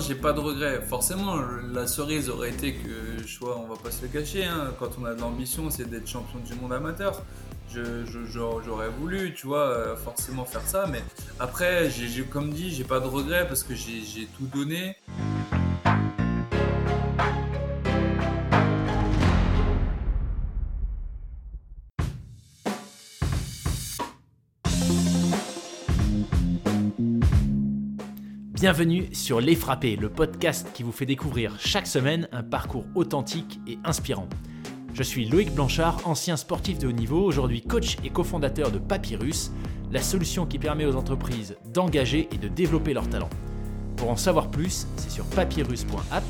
j'ai pas de regrets. Forcément, la cerise aurait été que, je on va pas se le cacher, hein, quand on a de l'ambition, c'est d'être champion du monde amateur. J'aurais voulu, tu vois, euh, forcément faire ça, mais après, j'ai comme dit, j'ai pas de regrets parce que j'ai tout donné. Bienvenue sur Les Frappés, le podcast qui vous fait découvrir chaque semaine un parcours authentique et inspirant. Je suis Loïc Blanchard, ancien sportif de haut niveau, aujourd'hui coach et cofondateur de Papyrus, la solution qui permet aux entreprises d'engager et de développer leurs talents. Pour en savoir plus, c'est sur papyrus.app,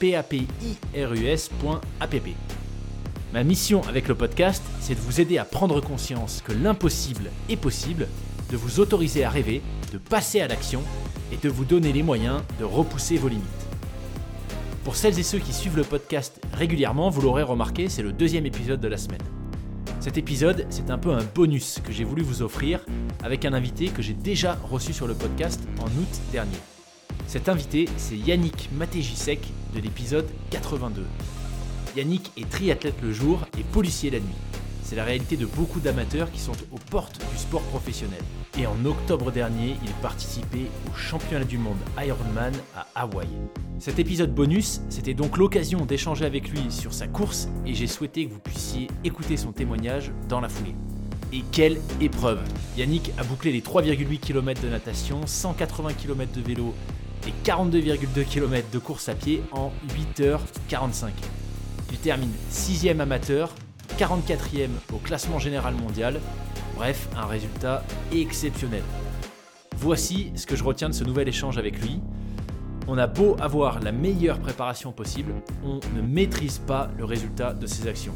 p a. Ma mission avec le podcast, c'est de vous aider à prendre conscience que l'impossible est possible, de vous autoriser à rêver, de passer à l'action et de vous donner les moyens de repousser vos limites. Pour celles et ceux qui suivent le podcast régulièrement, vous l'aurez remarqué, c'est le deuxième épisode de la semaine. Cet épisode, c'est un peu un bonus que j'ai voulu vous offrir avec un invité que j'ai déjà reçu sur le podcast en août dernier. Cet invité, c'est Yannick Matejisek de l'épisode 82. Yannick est triathlète le jour et policier la nuit. C'est la réalité de beaucoup d'amateurs qui sont aux portes du sport professionnel. Et en octobre dernier, il participait au championnat du monde Ironman à Hawaï. Cet épisode bonus, c'était donc l'occasion d'échanger avec lui sur sa course et j'ai souhaité que vous puissiez écouter son témoignage dans la foulée. Et quelle épreuve Yannick a bouclé les 3,8 km de natation, 180 km de vélo et 42,2 km de course à pied en 8h45. Il termine 6ème amateur 44e au classement général mondial. Bref, un résultat exceptionnel. Voici ce que je retiens de ce nouvel échange avec lui. On a beau avoir la meilleure préparation possible, on ne maîtrise pas le résultat de ses actions.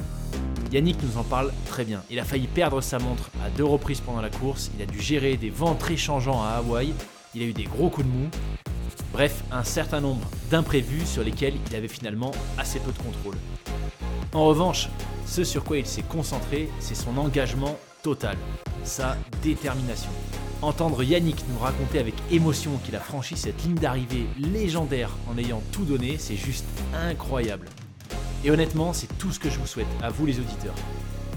Yannick nous en parle très bien. Il a failli perdre sa montre à deux reprises pendant la course, il a dû gérer des vents très changeants à Hawaï, il a eu des gros coups de mou. Bref, un certain nombre d'imprévus sur lesquels il avait finalement assez peu de contrôle. En revanche, ce sur quoi il s'est concentré, c'est son engagement total, sa détermination. Entendre Yannick nous raconter avec émotion qu'il a franchi cette ligne d'arrivée légendaire en ayant tout donné, c'est juste incroyable. Et honnêtement, c'est tout ce que je vous souhaite, à vous les auditeurs.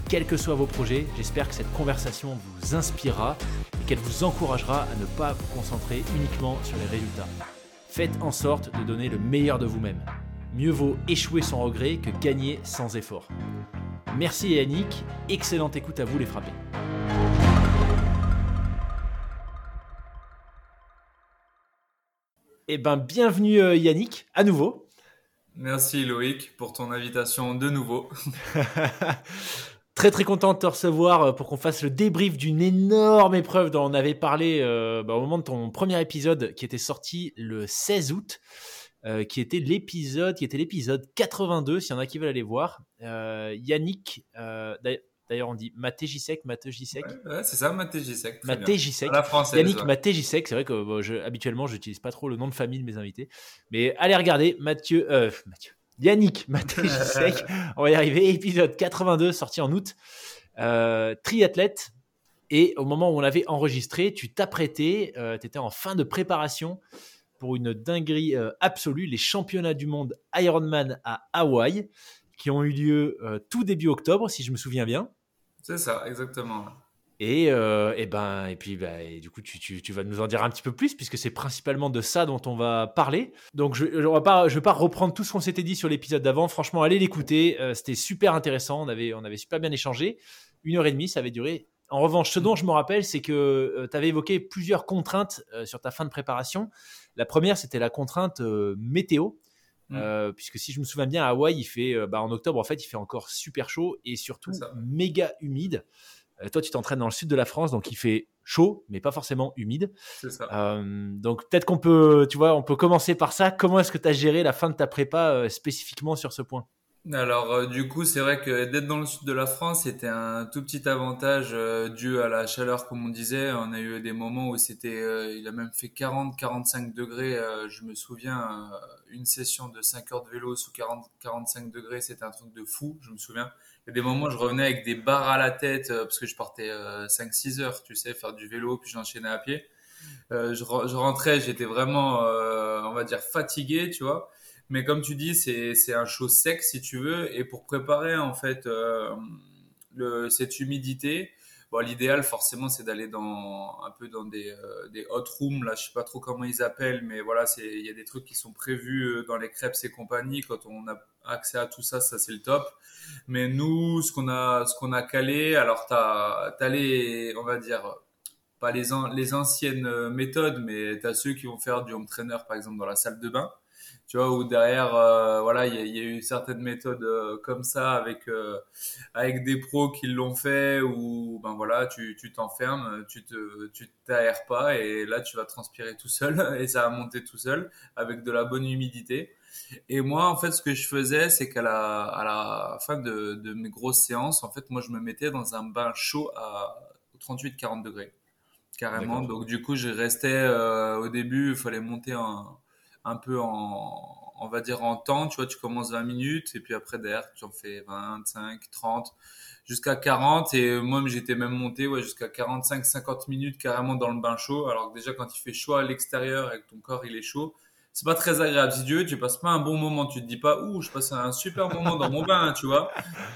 Quels que soient vos projets, j'espère que cette conversation vous inspirera et qu'elle vous encouragera à ne pas vous concentrer uniquement sur les résultats. Faites en sorte de donner le meilleur de vous-même. Mieux vaut échouer sans regret que gagner sans effort. Merci Yannick, excellente écoute à vous les frappés. Eh ben bienvenue euh, Yannick, à nouveau. Merci Loïc pour ton invitation de nouveau. très très content de te recevoir euh, pour qu'on fasse le débrief d'une énorme épreuve dont on avait parlé euh, bah, au moment de ton premier épisode qui était sorti le 16 août. Euh, qui était l'épisode, qui était l'épisode 82, s'il y en a qui veulent aller voir. Euh, Yannick, euh, d'ailleurs on dit Maté Gisek, Maté Gisek. Ouais, c'est ça, Maté Gisek. Maté Gisek. La française, Yannick Maté Gisek, c'est vrai que bon, je, habituellement j'utilise pas trop le nom de famille de mes invités, mais allez regarder Mathieu, Mathieu. Yannick Maté Gisek, on va y arriver. Épisode 82, sorti en août. triathlète. Et au moment où on l'avait enregistré, tu t'apprêtais, tu étais en fin de préparation pour une dinguerie euh, absolue, les championnats du monde Ironman à Hawaï, qui ont eu lieu euh, tout début octobre, si je me souviens bien. C'est ça, exactement. Et, euh, et, ben et puis bah, du coup tu, tu, tu, vas nous en dire un petit peu plus puisque c'est principalement de ça dont on va parler. Donc je je vais pas je vais pas reprendre tout ce qu'on s'était dit sur l'épisode d'avant. Franchement allez l'écouter, c'était super intéressant. On avait on avait super bien échangé. Une heure et demie ça avait duré. En revanche, ce dont je me rappelle, c'est que tu avais évoqué plusieurs contraintes sur ta fin de préparation. La première, c'était la contrainte euh, météo. Mm. Euh, puisque si je me souviens bien, à Hawaï, il fait, euh, bah, en octobre, en fait, il fait encore super chaud et surtout méga humide. toi, tu t'entraînes dans le sud de la France, donc il fait chaud, mais pas forcément humide. Ça. donc peut-être qu'on peut, tu vois, on peut commencer par ça. Comment est-ce que tu as géré la fin de ta prépa spécifiquement sur ce point? Alors euh, du coup, c'est vrai que d'être dans le sud de la France, c'était un tout petit avantage euh, dû à la chaleur, comme on disait. On a eu des moments où c'était, euh, il a même fait 40-45 degrés. je me souviens, une session de 5 heures de vélo sous 40-45 degrés, c'était un truc de fou. Je me souviens. Il y a des moments où je revenais avec des barres à la tête parce que je partais 5-6 heures, tu sais, faire du vélo, puis j'enchaînais à pied. je, je, rentrais, j'étais vraiment, on va dire, fatigué, tu vois. Mais comme tu dis, c'est un chaud sec si tu veux. Et pour préparer en fait le, cette humidité, l'idéal forcément c'est d'aller dans un peu dans des, euh, des hot rooms là, je sais pas trop comment ils appellent, mais voilà, il y a des trucs qui sont prévus euh, dans les crêpes et compagnie. Quand on a accès à tout ça, ça c'est le top. Mais nous, ce qu'on a ce a calé, alors t'as as les, on va dire pas les les anciennes euh, méthodes, mais t'as ceux qui vont faire du home trainer par exemple dans la salle de bain tu vois, où derrière, euh, voilà, il y, a eu certaines méthodes euh, comme ça avec euh, avec des pros qui l'ont fait, où ben voilà, tu tu t'enfermes, tu te tu t'aères pas et là tu vas transpirer tout seul et ça va monter tout seul avec de la bonne humidité. Et moi, en fait, ce que je faisais, c'est qu'à la à la fin de de mes grosses séances, en fait, moi, je me mettais dans un bain chaud à 38-40 degrés carrément. Donc du coup, je restais au début, il fallait monter un un peu en, on va dire en temps, tu vois, tu commences 20 minutes et puis après derrière, tu en fais 25, 30, jusqu'à 40 et moi j'étais même monté ouais, jusqu'à 45, 50 minutes carrément dans le bain chaud. Alors que déjà quand il fait chaud à l'extérieur et que ton corps il est chaud, c'est pas très agréable. Si veux, tu passes pas un bon moment, tu te dis pas ouh, je passe un super moment dans mon bain, tu vois.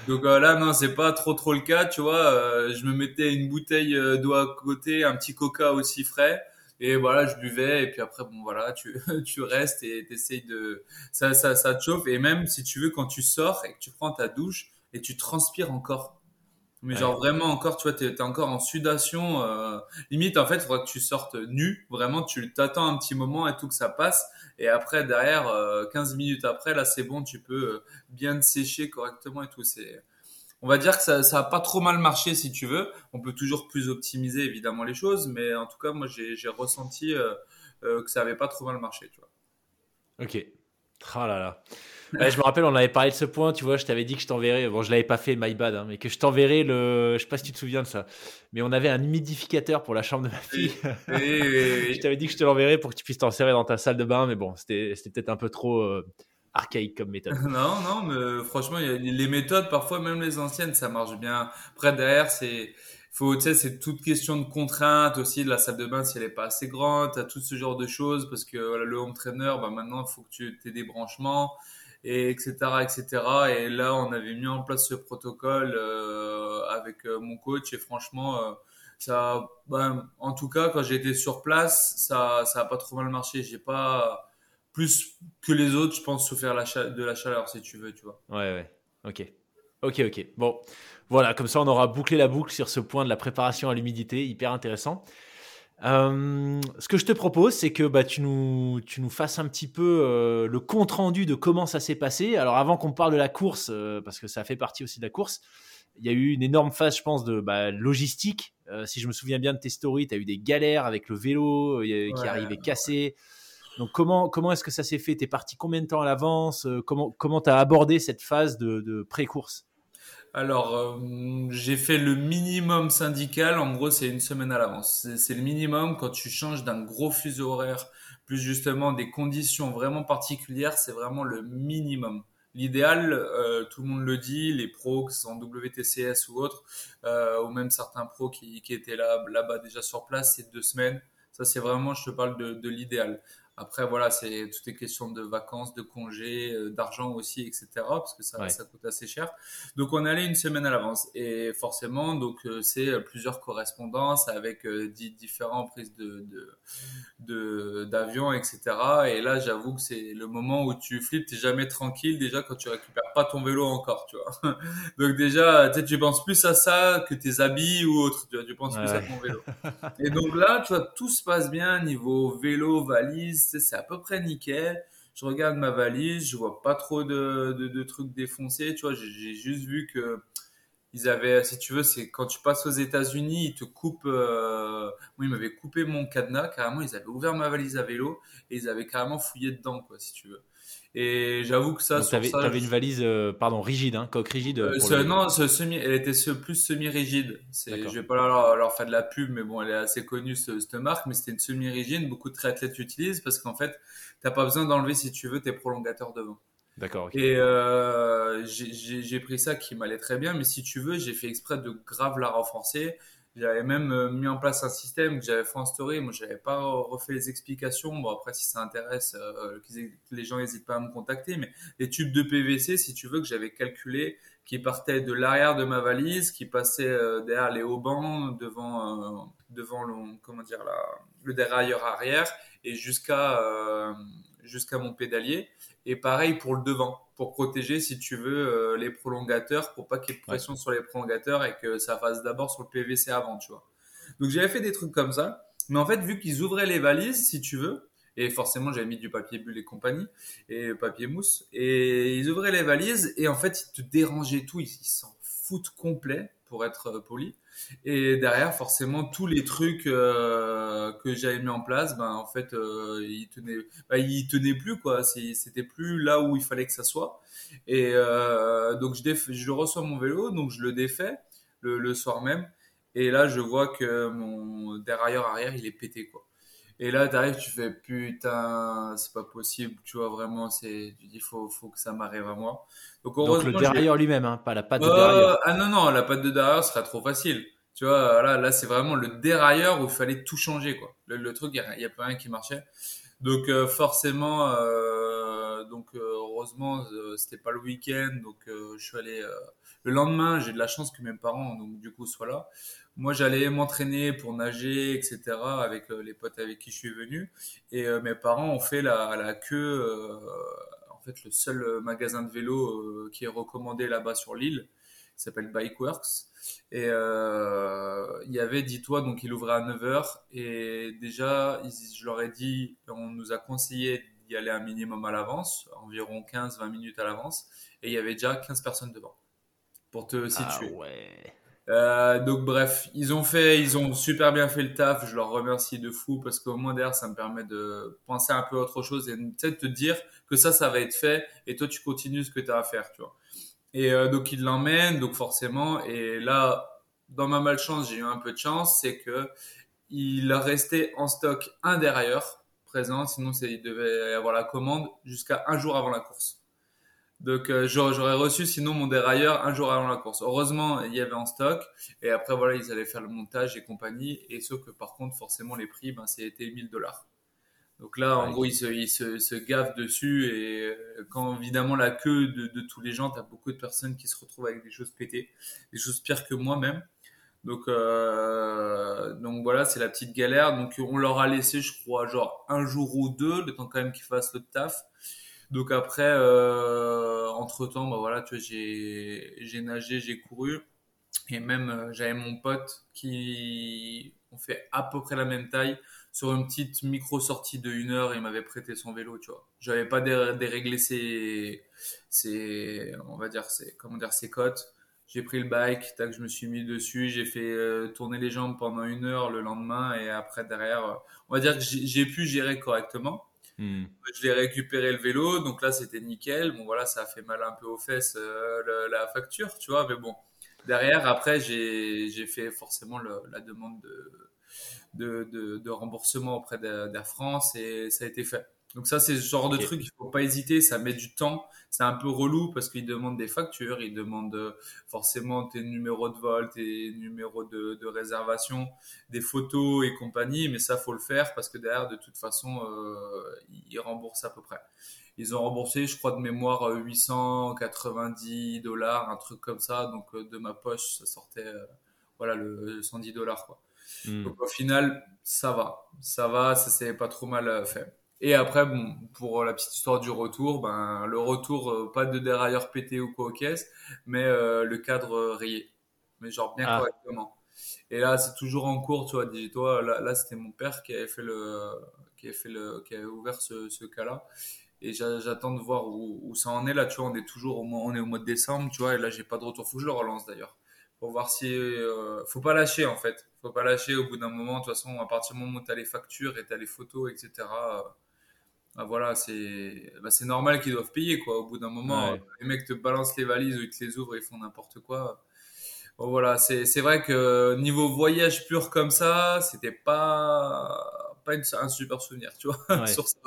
Donc euh, là non, c'est pas trop trop le cas, tu vois. Euh, je me mettais une bouteille euh, d'eau à côté, un petit coca aussi frais et voilà, je buvais. Et puis après, bon, voilà, tu, tu restes et t'essayes de, ça, ça, ça te chauffe. Et même si tu veux, quand tu sors et que tu prends ta douche et tu transpires encore. Mais genre vraiment encore, tu vois, t'es es encore en sudation. Euh, limite, en fait, il faudra que tu sortes nu. Vraiment, tu t'attends un petit moment et tout que ça passe. Et après, derrière, 15 euh, minutes après, là, c'est bon, tu peux euh, bien te sécher correctement et tout. C'est on va dire que ça, ça a pas trop mal marché si tu veux. On peut toujours plus optimiser évidemment les choses, mais en tout cas, moi j'ai ressenti euh, euh, que ça avait pas trop mal marché, tu vois. Ok. Oh là là. je me rappelle, on avait parlé de ce point, tu vois, je t'avais dit que je t'enverrais, bon, je l'avais pas fait, my bad, hein, mais que je t'enverrais le, je sais pas si tu te souviens de ça, mais on avait un humidificateur pour la chambre de ma fille. je t'avais dit que je te l'enverrais pour que tu puisses t'en servir dans ta salle de bain, mais bon, c'était peut-être un peu trop, euh, archaïque comme méthode. non, non, mais franchement, les méthodes, parfois même les anciennes, ça marche bien. Après, derrière, c'est, faut, tu sais, c'est toute question de contrainte aussi de la salle de bain si elle est pas assez grande, as tout ce genre de choses parce que le home trainer, bah maintenant, faut que tu aies des branchements et etc etc et là on avait mis en place ce protocole euh, avec euh, mon coach et franchement euh, ça bah, en tout cas quand j'ai été sur place ça ça a pas trop mal marché j'ai pas plus que les autres, je pense, souffrir de la chaleur, si tu veux, tu vois. Ouais, ouais. Ok. Ok, ok. Bon, voilà, comme ça, on aura bouclé la boucle sur ce point de la préparation à l'humidité, hyper intéressant. Euh, ce que je te propose, c'est que bah, tu, nous, tu nous fasses un petit peu euh, le compte rendu de comment ça s'est passé. Alors, avant qu'on parle de la course, euh, parce que ça fait partie aussi de la course, il y a eu une énorme phase, je pense, de bah, logistique. si je me souviens bien de tes stories, tu as eu des galères avec le vélo qui arrivait cassé. Donc comment, est-ce que ça s'est fait? Tu es parti combien de temps à l'avance? Euh, Comment comment tu as abordé cette phase de, pré-course? Alors, euh, j'ai fait le minimum syndical. En gros, c'est une semaine à l'avance. C'est le minimum quand tu changes d'un gros fuseau horaire, plus justement des conditions vraiment particulières, c'est vraiment le minimum. L'idéal, euh, tout le monde le dit, les pros, que ce soit en WTCS ou autres, ou même certains pros qui, qui étaient là, là-bas déjà sur place, c'est deux semaines. Ça, c'est vraiment, je te parle de, de l'idéal. Après, voilà, c'est toutes les questions de vacances, de congés, euh, d'argent aussi, etc. Parce que ça, ça coûte assez cher. Donc, on allait une semaine à l'avance. Et forcément, donc, euh, c'est euh, plusieurs correspondances avec différentes prises de, de, d'avion, etc. Et là, j'avoue que c'est le moment où tu flippes, t'es jamais tranquille déjà quand tu récupères pas ton vélo encore, tu vois. Donc, déjà, tu penses plus à ça que tes habits ou autre. Tu, vois, tu penses plus à ton vélo. Et donc là, tu vois, tout se passe bien niveau vélo, valise c'est à peu près nickel. Je regarde ma valise, je vois pas trop de, trucs défoncés, tu j'ai juste vu que ils avaient, si tu veux, c'est quand tu passes aux États-Unis, ils te coupent. Euh... Moi, ils m'avaient coupé mon cadenas carrément. Ils avaient ouvert ma valise à vélo et ils avaient carrément fouillé dedans, quoi, si tu veux. Et j'avoue que ça. Tu avais, une valise, euh, pardon, rigide, hein, coque rigide. Euh, non, semi, elle était plus semi-rigide. Je vais pas leur, leur, faire de la pub, mais bon, elle est assez connue cette, marque, mais c'était une semi-rigide. Beaucoup de triathlètes l'utilisent parce qu'en fait, t'as pas besoin d'enlever si tu veux tes prolongateurs devant. D'accord. Et euh, j'ai pris ça qui m'allait très bien, mais si tu veux, j'ai fait exprès de grave la renforcer. J'avais même euh, mis en place un système que j'avais fait en story. Moi, j'avais pas refait les explications. Bon, après, si ça intéresse, euh, les gens n'hésitent pas à me contacter. Mais les tubes de PVC, si tu veux, que j'avais calculé, qui partaient de l'arrière de ma valise, qui passaient euh, derrière les haubans, devant, devant le, comment dire, la, le dérailleur arrière, et jusqu'à jusqu'à mon pédalier. Et pareil pour le devant, pour protéger, si tu veux, euh, les prolongateurs, pour pas qu'il y ait de pression sur les prolongateurs et que ça fasse d'abord sur le PVC avant, tu vois. Donc j'avais fait des trucs comme ça. Mais en fait, vu qu'ils ouvraient les valises, si tu veux, et forcément j'avais mis du papier bulle et compagnie, et papier mousse, et ils ouvraient les valises, et en fait, ils te dérangeaient tout, ils s'en foutent complet, être euh, poli. Et derrière, forcément, tous les trucs euh, que j'avais mis en place, ben en fait, euh, ils tenaient, ben, plus quoi. C'était plus là où il fallait que ça soit. Et donc je, je reçois mon vélo, donc je le défais le, le soir même. Et là, je vois que mon dérailleur arrière, il est pété quoi. Et là, t'arrives, tu fais putain, c'est pas possible, tu vois, vraiment, c'est, tu dis, faut, faut que ça m'arrive à moi. Donc, le dérailleur lui-même, hein, pas la patte de dérailleur. Ah non, non, la patte de dérailleur serait trop facile. Tu vois, là, là c'est vraiment le dérailleur où il fallait tout changer, quoi. Le, truc, il n'y a, plus rien qui marchait. Donc, euh, forcément, euh, euh, heureusement, c'était pas le week-end, donc je suis allé. le lendemain, j'ai de la chance que mes parents, donc, du coup, soient là moi j'allais m'entraîner pour nager, etc. avec euh, les potes avec qui je suis venu. Et euh, mes parents ont fait la, la queue, euh, en fait le seul magasin de vélo qui est recommandé là-bas sur l'île, s'appelle Bikeworks. Et il y avait, dis-toi, donc il ouvrait à 9h. Et déjà, je leur ai dit, on nous a conseillé d'y aller un minimum à l'avance, environ 15-20 minutes à l'avance. Et il y avait déjà 15 personnes devant. Pour te situer. Ah ouais. Euh, donc bref, ils ont fait, ils ont super bien fait le taf. Je leur remercie de fou parce qu'au moins derrière, ça me permet de penser un peu à autre chose et peut-être te dire que ça, ça va être fait et toi, tu continues ce que tu as à faire, tu vois. Et euh, donc ils l'emmènent, donc forcément. Et là, dans ma malchance, j'ai eu un peu de chance, c'est que il restait en stock un derrière présent, sinon il devait y avoir la commande jusqu'à un jour avant la course. Donc euh, j'aurais reçu sinon mon dérailleur un jour avant la course. Heureusement, il y avait en stock. Et après, voilà, ils allaient faire le montage et compagnie. Et sauf que par contre, forcément, les prix, ben, c'était 1000 dollars. Donc là, en gros, ils se, ils se, se gaffent dessus. Et euh, quand évidemment la queue de, de tous les gens, tu as beaucoup de personnes qui se retrouvent avec des choses pétées, des choses pires que moi-même. Donc, euh, donc voilà, c'est la petite galère. Donc on leur a laissé, je crois, genre un jour ou deux, le temps quand même qu'ils fassent le taf. Donc après, euh, entre temps, bah voilà, tu vois, j'ai j'ai nagé, j'ai couru, et même euh, j'avais mon pote qui on fait à peu près la même taille sur une petite micro sortie de une heure. Il m'avait prêté son vélo, tu vois. J'avais pas déréglé ses, ses, on va dire ses, comment dire ses côtes. J'ai pris le bike, tac, je me suis mis dessus, j'ai fait euh, tourner les jambes pendant une heure le lendemain et après derrière, on va dire que j'ai pu gérer correctement. Hmm. Je l'ai récupéré le vélo, donc là c'était nickel. Bon voilà, ça a fait mal un peu aux fesses euh, la facture, tu vois, mais bon. Derrière, après, j'ai fait forcément la demande de, de, de, remboursement auprès d'Air France et ça a été fait. Donc ça, c'est ce genre de truc, il faut pas hésiter, ça met du temps. C'est un peu relou parce qu'ils demandent des factures, ils demandent euh, forcément tes numéros de vol, tes numéros de, de réservation, des photos et compagnie, mais ça, faut le faire parce que derrière, de toute façon, euh, ils remboursent à peu près. Ils ont remboursé, je crois, de mémoire 890 dollars, un truc comme ça. Donc euh, de ma poche, ça sortait, euh, voilà, le 110 dollars, quoi. Hmm. Donc au final, ça va, ça va, ça s'est pas trop mal fait. Et après, bon, pour la petite histoire du retour, ben, le retour, euh, pas de dérailleur pété ou quoi au caisse, mais euh, le cadre euh, rayé. Mais genre bien ah. correctement. Et là, c'est toujours en cours, tu vois. Dis-toi, là, là c'était mon père qui avait fait le, qui avait fait le, qui avait ouvert ce, ce cas-là. Et j'attends de voir où, où, ça en est là, tu vois. On est toujours au mois, on est au mois de décembre, tu vois. Et là, j'ai pas de retour. Faut que je le relance d'ailleurs. Pour voir si, faut pas lâcher en fait. Faut pas lâcher au bout d'un moment. De toute façon, à partir du moment où t'as les factures et t'as les photos, etc ah, voilà, c'est bah, c'est normal qu'ils doivent payer quoi. Au bout d'un moment, les mecs te balancent les valises ou ils te les ouvrent, ils font n'importe quoi. Bon, voilà, c'est c'est vrai que niveau voyage pur comme ça, c'était pas pas un super souvenir, tu vois, sur ça.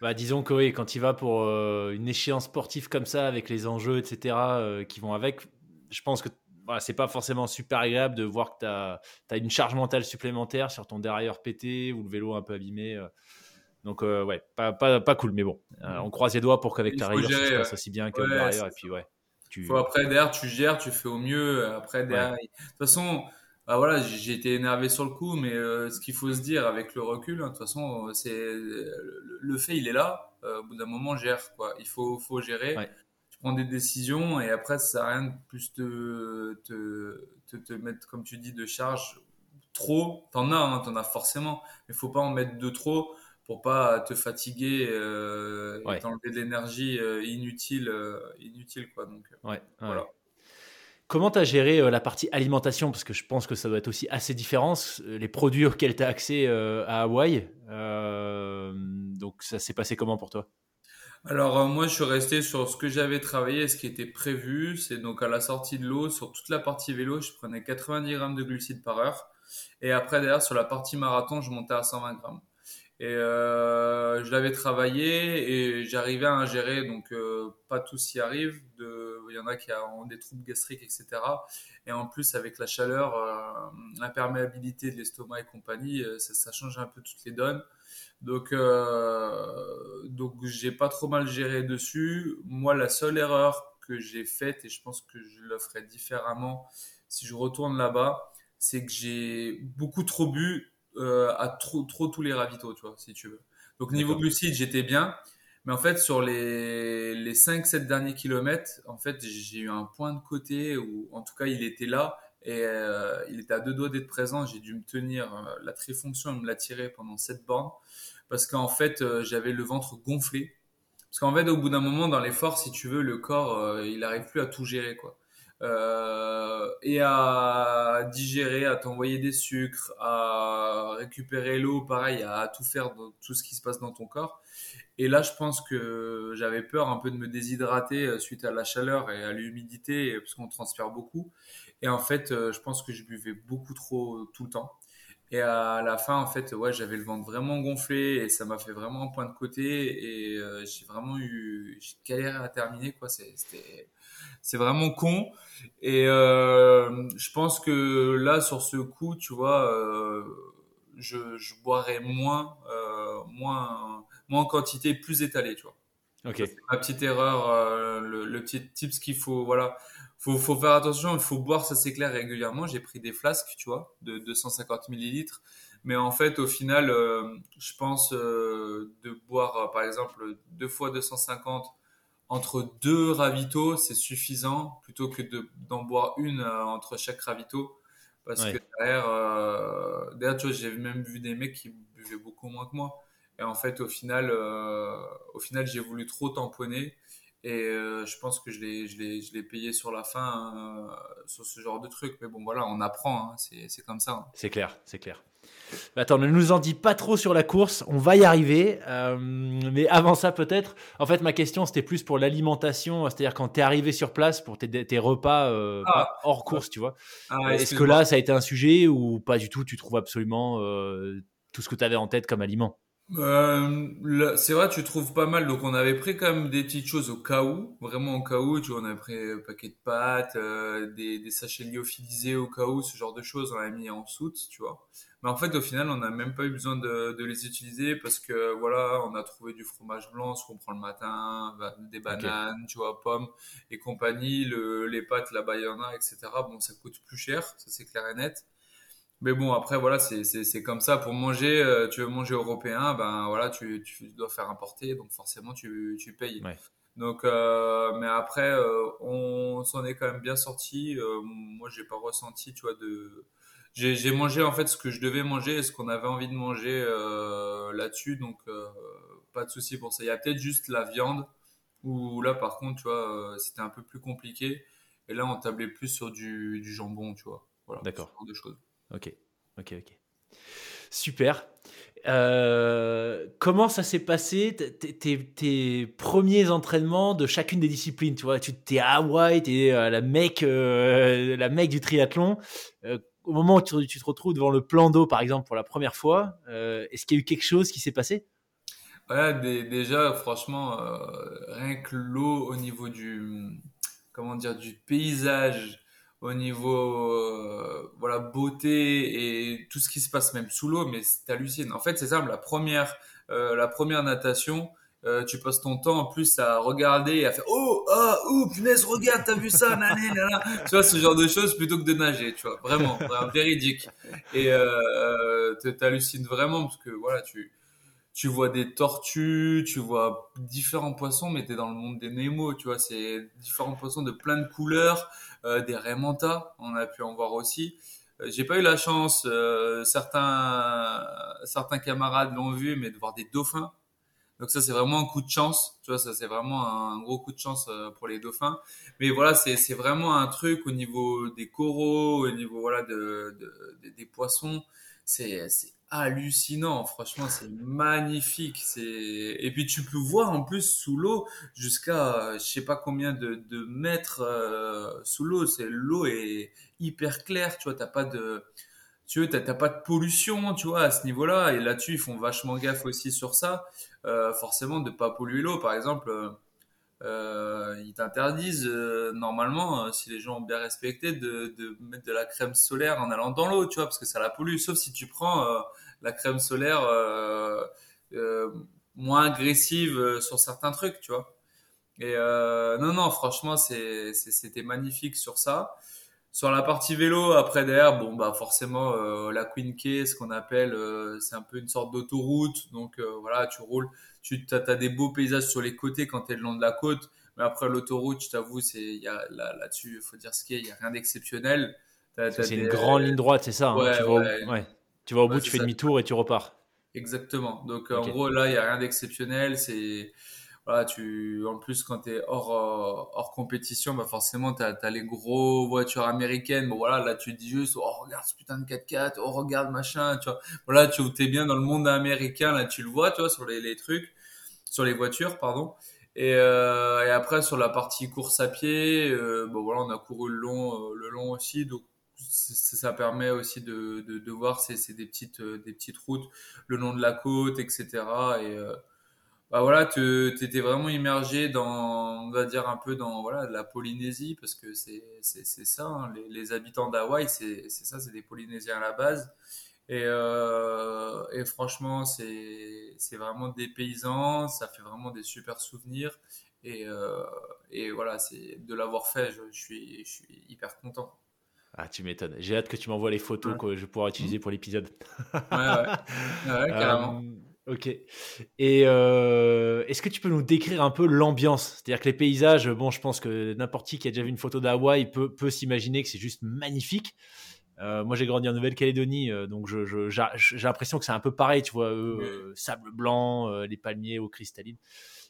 Bah, disons que oui, quand il va pour euh, une échéance sportive comme ça, avec les enjeux, etc., euh, qui vont avec, je pense que voilà, c'est pas forcément super agréable de voir que tu as, as, une charge mentale supplémentaire sur ton derrière pété ou le vélo un peu abîmé. Donc, ouais, pas, pas, pas, cool, mais bon, on croise les doigts pour qu'avec ta rayure, ça se passe aussi bien que le derrière. Et puis, ouais. Tu... Faut après, derrière, tu gères, tu fais au mieux. Après, derrière, de toute façon, bah voilà, j'ai été énervé sur le coup, mais ce qu'il faut se dire avec le recul, hein, de toute façon, c'est le fait, il est là. au bout d'un moment, gère quoi. Il faut, faut gérer prends des décisions et après, ça sert à rien de plus te, te, te, mettre, comme tu dis, de charge trop. T'en as, hein, t'en as forcément, mais faut pas en mettre de trop pour pas te fatiguer euh, et t'enlever de l'énergie euh, inutile, euh, inutile quoi. Donc ouais, voilà. Comment tu as géré la partie alimentation? Parce que je pense que ça doit être aussi assez différent. Les produits auxquels tu as accès à Hawaï. donc ça s'est passé comment pour toi? Alors moi je suis resté sur ce que j'avais travaillé, ce qui était prévu. C'est donc à la sortie de l'eau, sur toute la partie vélo, je prenais 90 grammes de glucides par heure. Et après derrière sur la partie marathon, je montais à 120 grammes. Et euh, je l'avais travaillé et j'arrivais à ingérer, donc euh, pas tous y arrivent. Il y en a qui ont des troubles gastriques, etc. Et en plus avec la chaleur, euh, l'imperméabilité de l'estomac et compagnie, ça, change un peu toutes les donnes. Donc, euh, donc j'ai pas trop mal géré dessus. Moi, la seule erreur que j'ai faite, et je pense que je le ferai différemment si je retourne là-bas, c'est que j'ai beaucoup trop bu euh, à trop, trop tous les ravitaux, tu vois, si tu veux. Donc, niveau glucides, j'étais bien. Mais en fait, sur les, les 5-7 derniers kilomètres, en fait, j'ai eu un point de côté où, en tout cas, il était là et euh, il était à deux doigts d'être présent. J'ai dû me tenir euh, la trifonction et me la tirer pendant cette bornes parce qu'en fait, euh, j'avais le ventre gonflé. Parce qu'en fait, au bout d'un moment, dans l'effort, si tu veux, le corps, il n'arrive plus à tout gérer, quoi. Euh, et à digérer, à t'envoyer des sucres, à récupérer l'eau, pareil, à tout faire, tout ce qui se passe dans ton corps. Et là, je pense que j'avais peur un peu de me déshydrater suite à la chaleur et à l'humidité, parce qu'on transpire beaucoup. Et en fait, je pense que je buvais beaucoup trop tout le temps. Et à la fin, en fait, ouais, j'avais le ventre vraiment gonflé et ça m'a fait vraiment un point de côté et euh, j'ai vraiment eu, j'ai galéré à terminer, quoi. C'était, c'est vraiment con. Et euh, je pense que là, sur ce coup, tu vois, euh, je, je boirais moins, euh, moins, moins en quantité, plus étalé, tu vois. Ok. Ma petite erreur, le, le petit tips qu'il faut, voilà faut, faut faire attention, il faut boire, ça c'est clair, régulièrement. J'ai pris des flasques, tu vois, de 250 millilitres. Mais en fait, au final, je pense de boire, par exemple, deux fois 250 entre deux ravitaux, c'est suffisant, plutôt que d'en boire une entre chaque ravito. Parce que derrière, derrière, tu vois, j'ai même vu des mecs qui buvaient beaucoup moins que moi. Et en fait, au final, au final, j'ai voulu trop tamponner. Et euh, je pense que je l'ai, je l'ai, je l'ai payé sur la fin euh, sur ce genre de truc. Mais bon, voilà, on apprend. Hein, c'est, c'est comme ça. Hein. C'est clair, c'est clair. Attends, ne nous en dis pas trop sur la course. On va y arriver. Euh, mais avant ça, peut-être. En fait, ma question, c'était plus pour l'alimentation. C'est-à-dire quand tu es arrivé sur place pour tes, tes repas ah, hors course, tu vois. Ah, Est-ce que là, ça a été un sujet ou pas du tout? Tu trouves absolument tout ce que tu avais en tête comme aliment? Euh, c'est vrai, tu trouves pas mal. Donc, on avait pris quand même des petites choses au cas où, vraiment au cas où. Tu vois, on avait pris un paquet de pâtes, euh, des, des, sachets lyophilisés au cas où, ce genre de choses. On a mis en soute, tu vois. Mais en fait, au final, on n'a même pas eu besoin de, de, les utiliser parce que voilà, on a trouvé du fromage blanc, ce qu'on prend le matin, des bananes, tu vois, pommes et compagnie. Le, les pâtes, là-bas, il y en a, etc. Bon, ça coûte plus cher, ça c'est clair et net. Mais bon, après, voilà, c'est comme ça. Pour manger, euh, tu veux manger européen, ben voilà, tu, tu dois faire importer, donc forcément, tu, tu payes. Donc, euh, mais après, euh, on s'en est quand même bien sorti. Moi, j'ai pas ressenti, tu vois, de. J'ai mangé en fait ce que je devais manger et ce qu'on avait envie de manger là-dessus, donc pas de souci pour ça. Il y a peut-être juste la viande où là, par contre, tu vois, c'était un peu plus compliqué. Et là, on tablait plus sur du, du jambon, tu vois. Voilà. D'accord. De choses. Ok, ok, ok. Super. Euh, comment ça s'est passé tes, premiers entraînements de chacune des disciplines Tu vois, tu à Hawaï, tu es la mec, euh, la mec du triathlon. Euh, au moment où tu, te retrouves devant le plan d'eau, par exemple, pour la première fois, est-ce qu'il y a eu quelque chose qui s'est passé? Déjà, franchement, rien que l'eau au niveau du, comment dire, du paysage au niveau voilà beauté et tout ce qui se passe même sous l'eau, mais c'est hallucinant. En fait, c'est simple. La première la première natation, euh, tu passes ton temps en plus à regarder et à faire oh oh punaise regarde t'as vu ça nané, tu vois ce genre de choses plutôt que de nager tu vois vraiment, véridique et euh, t'hallucines vraiment parce que voilà tu tu vois des tortues tu vois différents poissons mais t'es dans le monde des Nemo tu vois c'est différents poissons de plein de couleurs euh, des raimentas on a pu en voir aussi euh, j'ai pas eu la chance euh, certains certains camarades l'ont vu mais de voir des dauphins donc ça, c'est vraiment un coup de chance. Tu vois, ça, c'est vraiment un gros coup de chance euh, pour les dauphins. Mais voilà, c'est, vraiment un truc au niveau des coraux, au niveau, voilà, de, de, des poissons. C'est hallucinant. Franchement, c'est magnifique. C'est, et puis tu peux voir en plus sous l'eau jusqu'à, je sais pas combien de, de mètres euh, sous l'eau. C'est, l'eau est hyper claire. Tu vois, t'as pas de, tu veux, t'as pas de pollution, tu vois, à ce niveau-là. Et là-dessus, ils font vachement gaffe aussi sur ça, euh, forcément, de pas polluer l'eau. Par exemple, euh, ils t'interdisent euh, normalement, euh, si les gens ont bien respecté, de, de, mettre de la crème solaire en allant dans l'eau, tu vois, parce que ça la pollue. Sauf si tu prends la crème solaire moins agressive sur certains trucs, tu vois. Et non, non, franchement, c'était magnifique sur ça. Sur la partie vélo, après derrière, bon bah forcément euh, la Queen Key, ce qu'on appelle, euh, c'est un peu une sorte d'autoroute. Donc euh, voilà, tu roules, tu as, as, des beaux paysages sur les côtés quand tu es le long de la côte. Mais après l'autoroute, je t'avoue, c'est il y a là, là-dessus, il faut dire ce qu'il y a, il y a rien d'exceptionnel. C'est une grande ligne droite, c'est ça. Hein. Ouais, tu, vas au, ouais. tu, vas au, bout, tu fais demi-tour et tu repars. Exactement. Donc en gros là, il y a rien d'exceptionnel. C'est voilà, tu, en plus, quand tu es hors, euh, hors compétition, bah forcément, tu as, les gros voitures américaines. Bon, voilà, là, tu dis juste, oh, regarde ce putain de 4x4, oh, regarde machin, tu vois. Voilà, tu es bien dans le monde américain, là, tu le vois, tu vois, sur les, les trucs, sur les voitures, pardon. Et, euh, et après, sur la partie course à pied, euh, bon, voilà, on a couru le long, euh, le long aussi, donc ça permet aussi de, de, de voir, c'est des petites, euh, des petites routes le long de la côte, etc. Et, bah voilà, tu étais vraiment immergé dans, on va dire un peu dans voilà la Polynésie parce que c'est c'est c'est ça, hein, les, les, habitants d'Hawaï, c'est c'est ça, c'est des Polynésiens à la base. Et, euh, et franchement, c'est c'est vraiment des paysans, ça fait vraiment des super souvenirs. Et, euh, et voilà, c'est de l'avoir fait, je, je, suis je suis hyper content. Ah, tu m'étonnes. J'ai hâte que tu m'envoies les photos que je pourrai utiliser pour l'épisode. ouais, ouais. ouais carrément. Euh, Ok. Et euh, est-ce que tu peux nous décrire un peu l'ambiance? C'est-à-dire que les paysages, bon, je pense que n'importe qui qui a déjà vu une photo d'Hawaï peut, peut s'imaginer que c'est juste magnifique. Euh, moi, j'ai grandi en Nouvelle-Calédonie, euh, donc j'ai je, l'impression que c'est un peu pareil, tu vois, sable blanc, les palmiers eau cristalline.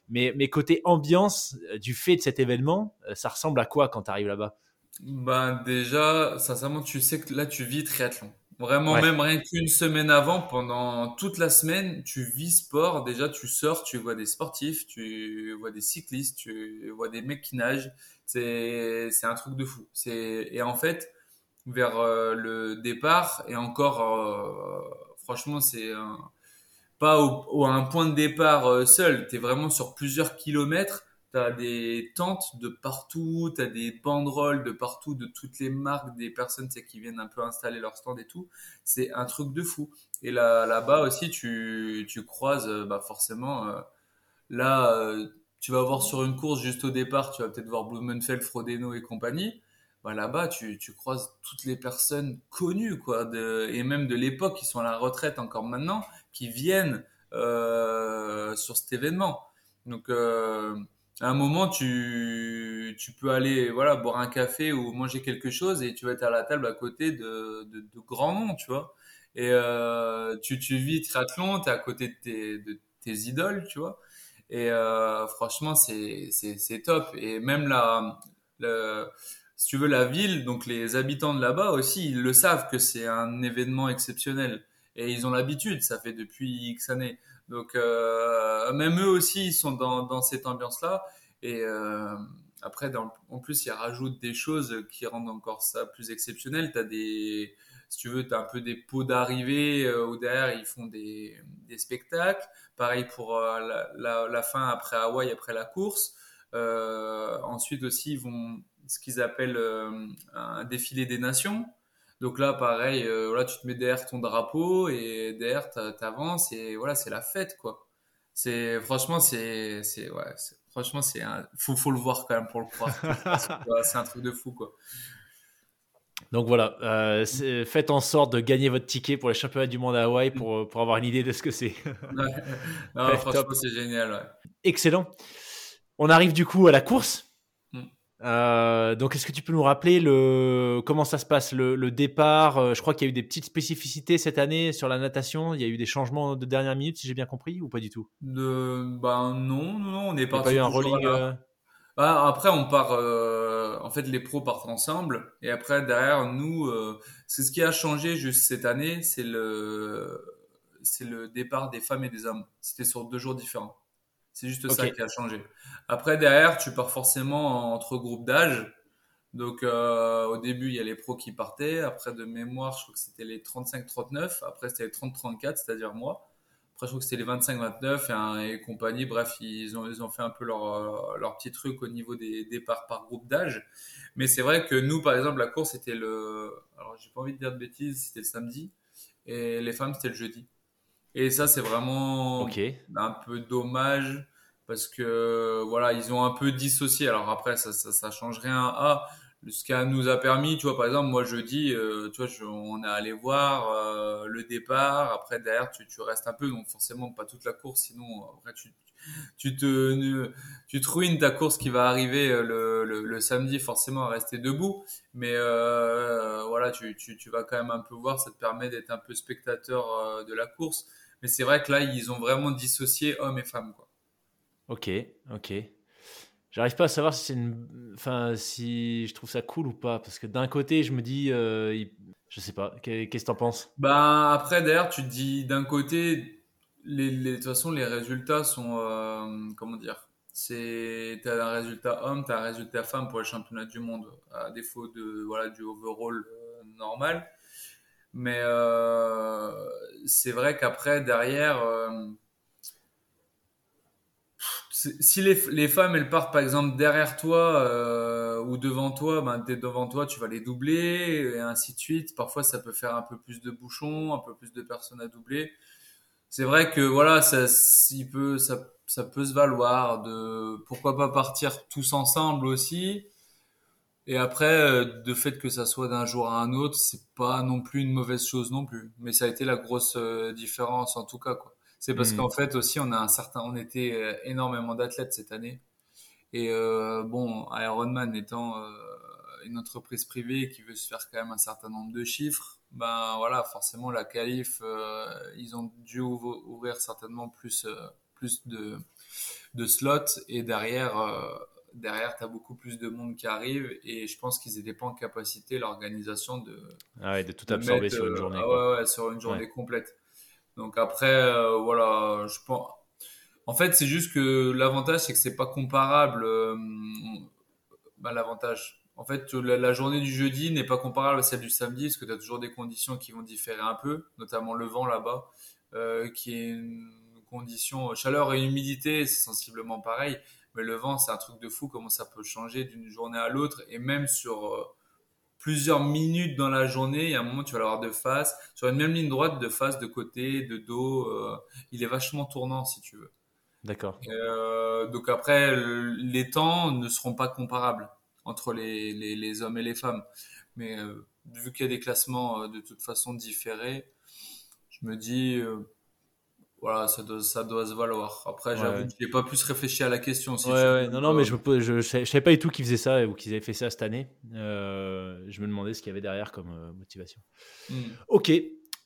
Mais, mais côté ambiance, du fait de cet événement, ça ressemble à quoi quand tu arrives là-bas? Ben déjà, sincèrement, tu sais que là, tu vis triathlon. Vraiment, même rien qu'une semaine avant, pendant toute la semaine, tu vis sport. Déjà, tu sors, tu vois des sportifs, tu vois des cyclistes, tu vois des mecs qui nagent. C'est, c'est un truc de fou. C'est, et en fait, vers euh, le départ, et encore, euh, franchement, c'est pas au, à un point de départ euh, seul. Tu es vraiment sur plusieurs kilomètres T'as des tentes de partout, t'as des banderoles de partout, de toutes les marques, des personnes qui viennent un peu installer leur stand et tout. C'est un truc de fou. Et là, là-bas aussi, tu, tu croises, euh, bah forcément, euh, là, euh, tu vas voir sur une course juste au départ, tu vas peut-être voir Blumenfeld, Frodeno et compagnie. Bah là-bas, tu, tu croises toutes les personnes connues, quoi, et même de l'époque, qui sont à la retraite encore maintenant, qui viennent sur cet événement. Donc, à un moment, tu, peux aller voilà boire un café ou manger quelque chose et tu vas être à la table à côté de, de, grands noms, tu vois. Et euh, tu, tu vis triathlon, tu es à côté de tes, de tes idoles, tu vois. Et euh, franchement, c'est, c'est, top. Et même la, si tu veux, la ville, donc les habitants de là-bas aussi, ils le savent que c'est un événement exceptionnel. Et ils ont l'habitude, ça fait depuis X années. Donc euh, même eux aussi, ils sont dans, dans cette ambiance-là. Et euh, après, en plus, ils rajoutent des choses qui rendent encore ça plus exceptionnel. T'as des, si tu veux, t'as un peu des pots d'arrivée euh, où derrière ils font des, des spectacles. Pareil pour euh, la, fin après Hawaï, après la course. Ensuite aussi, ils vont ce qu'ils appellent un défilé des nations. Donc là, pareil, voilà, tu te mets derrière ton drapeau et derrière, t'avances et voilà, c'est la fête, quoi. C'est franchement, c'est, c'est ouais, franchement, c'est un, faut, faut le voir quand même pour le croire. c'est un truc de fou, quoi. Donc voilà, euh, faites en sorte de gagner votre ticket pour les championnats du monde à Hawaï pour, pour avoir une idée de ce que c'est. ouais. franchement, c'est génial. Excellent. On arrive du coup à la course. Euh, donc, est-ce que tu peux nous rappeler le, comment ça se passe, le, départ? Euh, Je crois qu'il y a eu des petites spécificités cette année sur la natation. Il y a eu des changements de dernière minute, si j'ai bien compris, ou pas du tout? De, Ben non, non, non on est parti. Il n'y a pas eu un rolling bah, après, on part. Euh, en fait, les pros partent ensemble, et après derrière nous, euh, c'est ce qui a changé juste cette année, c'est le c'est le départ des femmes et des hommes. C'était sur deux jours différents. C'est juste ça qui a changé. Après derrière, tu pars forcément entre groupes d'âge. Donc euh, au début, il y a les pros qui partaient. Après de mémoire, je crois que c'était les 35-39. Après c'était les 30-34, c'est-à-dire moi je crois que c'était les 25-29 et, et, compagnie. Bref, ils ont, ils ont fait un peu leur, euh, leur petit truc au niveau des départs par groupe d'âge. Mais c'est vrai que nous, par exemple, la course, c'était le. Alors, j'ai pas envie de dire de bêtises, c'était le samedi. Et les femmes, c'était le jeudi. Et ça, c'est vraiment un peu dommage parce que voilà, ils ont un peu dissocié. Alors après, ça, ça, ça change rien à ce qui nous a permis, tu vois, par exemple, moi jeudi, euh, tu vois, on est allé voir euh, le départ. Après, derrière, tu, tu restes un peu, donc forcément pas toute la course, sinon après tu, tu te, tu te ruines ta course qui va arriver euh, le, le, samedi, forcément à rester debout. Mais voilà, tu, tu, tu vas quand même un peu voir, ça te permet d'être un peu spectateur de la course. Mais c'est vrai que là, ils ont vraiment dissocié hommes et femmes, quoi. Ok, ok. J'arrive pas à savoir si c'est une, enfin, si je trouve ça cool ou pas, parce que d'un côté, je me dis, euh, je sais pas, qu'est-ce que t'en penses? Bah après, d'ailleurs, tu te dis, d'un côté, les, de toute façon, les résultats sont, euh, comment dire, c'est, t'as un résultat homme, t'as un résultat femme pour les championnats du monde, à défaut de, voilà, du overall euh, normal. Mais euh, c'est vrai qu'après, derrière si les, les, femmes elles partent par exemple derrière toi euh, ou devant toi, ben devant toi tu vas les doubler et ainsi de suite. Parfois ça peut faire un peu plus de bouchons, un peu plus de personnes à doubler. C'est vrai que voilà, ça, peut, ça, ça peut se valoir de pourquoi pas partir tous ensemble aussi. Et après, euh, de fait que ça soit d'un jour à un autre, c'est pas non plus une mauvaise chose non plus. Mais ça a été la grosse euh, différence en tout cas quoi. C'est parce hmm. qu'en fait aussi, on a un certain, on était euh, énormément d'athlètes cette année. Et euh, bon, Ironman étant euh, une entreprise privée qui veut se faire quand même un certain nombre de chiffres, ben voilà, forcément la qualif, ils ont dû ouvrir certainement plus plus de de slots et derrière derrière tu as beaucoup plus de monde qui arrive et je pense qu'ils n'étaient pas en capacité l'organisation de ah ouais, de tout absorber sur une journée. Ah ouais, ouais, sur une journée complète. Donc après, euh, voilà, je pense. En fait, c'est juste que l'avantage, c'est que c'est pas comparable. Euh, bah, l'avantage. En fait, la, journée du jeudi n'est pas comparable à celle du samedi, parce que tu as toujours des conditions qui vont différer un peu, notamment le vent là-bas, euh, qui est une condition chaleur et humidité, c'est sensiblement pareil. Mais le vent, c'est un truc de fou, comment ça peut changer d'une journée à l'autre, et même sur plusieurs minutes dans la journée, il y a un moment tu vas l'avoir de face, sur une même ligne droite, de face, de côté, de dos. Euh, il est vachement tournant si tu veux. D'accord. Euh, donc après, les temps ne seront pas comparables entre les, les, les hommes et les femmes. Mais euh, vu qu'il y a des classements de toute façon différés, je me dis voilà, ça doit, ça doit se valoir. Après, j'avoue que je n'ai pas plus réfléchi à la question. Si ouais, non, non, mais je ne je, je, savais pas du tout qu'ils faisaient ça ou qu'ils avaient fait ça cette année. Euh, je me demandais ce qu'il y avait derrière comme euh, motivation. Hmm. Ok.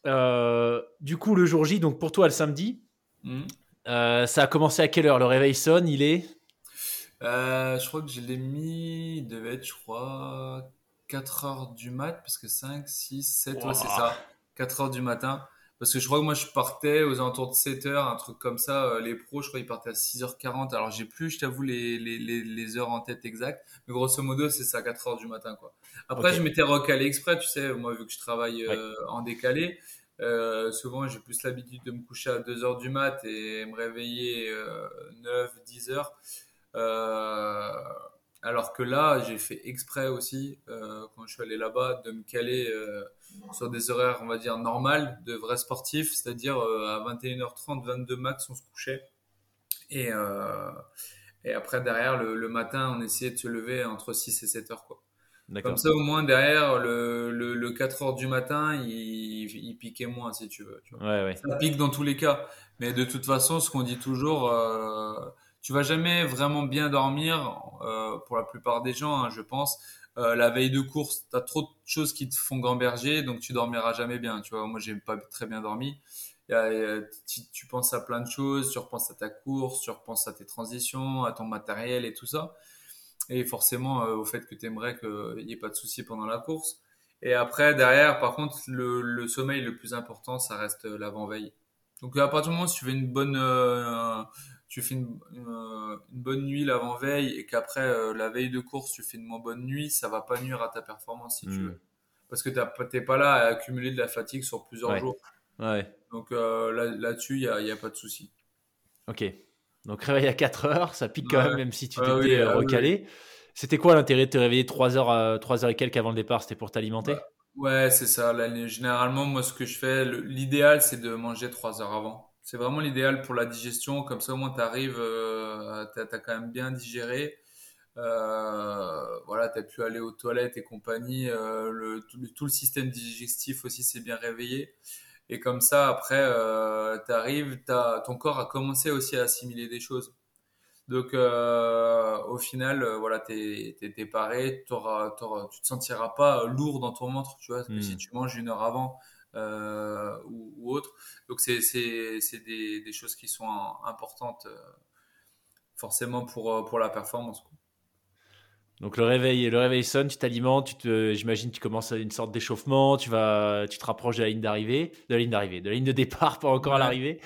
Euh, du coup, le jour J, donc pour toi, le samedi, hmm. ça a commencé à quelle heure? Le réveil sonne, il est? Je crois que je l'ai mis, il devait être, je crois, 4 heures du mat, parce que 5, 6, 7, ouais, c'est ça. 4 heures du matin. Parce que je crois que moi, je partais aux alentours de 7 heures, un truc comme ça. Euh, les pros, je crois qu'ils partaient à 6h40. Alors, j'ai plus, je t'avoue, les, les, les, heures en tête exactes. Mais grosso modo, c'est ça, 4 heures du matin, quoi. Après, je m'étais recalé exprès, tu sais, moi, vu que je travaille euh, en décalé. Euh, souvent, j'ai plus l'habitude de me coucher à 2 heures du mat et me réveiller 9, 10 heures. Alors que là, j'ai fait exprès aussi, quand je suis allé là-bas, de me caler sur des horaires, on va dire, normales de vrais sportifs, c'est-à-dire à 21h30, 22 max, on se couchait. Et, et après, derrière, le, le, matin, on essayait de se lever entre 6 et 7 heures. Quoi. Comme ça, au moins, derrière, le, le, le 4 heures du matin, il, il, piquait moins, si tu veux. Tu vois. Ouais, ouais. Ça pique dans tous les cas. Mais de toute façon, ce qu'on dit toujours, euh, tu vas jamais vraiment bien dormir, euh, pour la plupart des gens, hein, je pense. Euh, la veille de course, tu as trop de choses qui te font gamberger, donc tu dormiras jamais bien. Tu vois, moi, j'ai pas très bien dormi. tu, penses à plein de choses, tu repenses à ta course, tu repenses à tes transitions, à ton matériel et tout ça et forcément euh, au fait que tu aimerais qu'il n'y ait pas de soucis pendant la course. Et après, derrière, par contre, le, sommeil le plus important, ça reste l'avant-veille. Donc à partir du moment où tu fais une bonne, tu fais une, une, bonne nuit l'avant-veille et qu'après la veille de course tu fais une moins bonne nuit, ça va pas nuire à ta performance si tu hmm. veux. Parce que t'es pas là à accumuler de la fatigue sur plusieurs jours. Ouais. Donc euh, là-dessus, il n'y a, pas de souci. Ok. Donc réveil à 4 heures, ça pique quand même, même si tu t'étais euh, recalé. C'était quoi l'intérêt de te réveiller 3 heures, à, 3 heures et quelques avant le départ? C'était pour t'alimenter? Ouais, c'est ça. généralement, moi, ce que je fais, l'idéal, c'est de manger 3 heures avant. C'est vraiment l'idéal pour la digestion. Comme ça, au moins, tu arrives, euh, tu as, quand même bien digéré. Euh, voilà, tu as pu aller aux toilettes et compagnie. Euh, le, tout, tout, le système digestif aussi s'est bien réveillé. Et comme ça, après, tu arrives, ton corps a commencé aussi à assimiler des choses. Donc, au final, voilà, tu es, paré, t'auras, t'auras, tu te sentiras pas lourd dans ton ventre, tu vois, hmm. si tu manges une heure avant ou, ou, autre. Donc, c'est, c'est, c'est des, des, choses qui sont importantes euh, forcément pour, pour la performance. Donc le réveil, le réveil sonne, tu t'alimentes, tu te, j'imagine, tu commences une sorte d'échauffement, tu vas, tu te rapproches de la ligne d'arrivée, de la ligne d'arrivée, de la ligne de départ, pas encore à l'arrivée.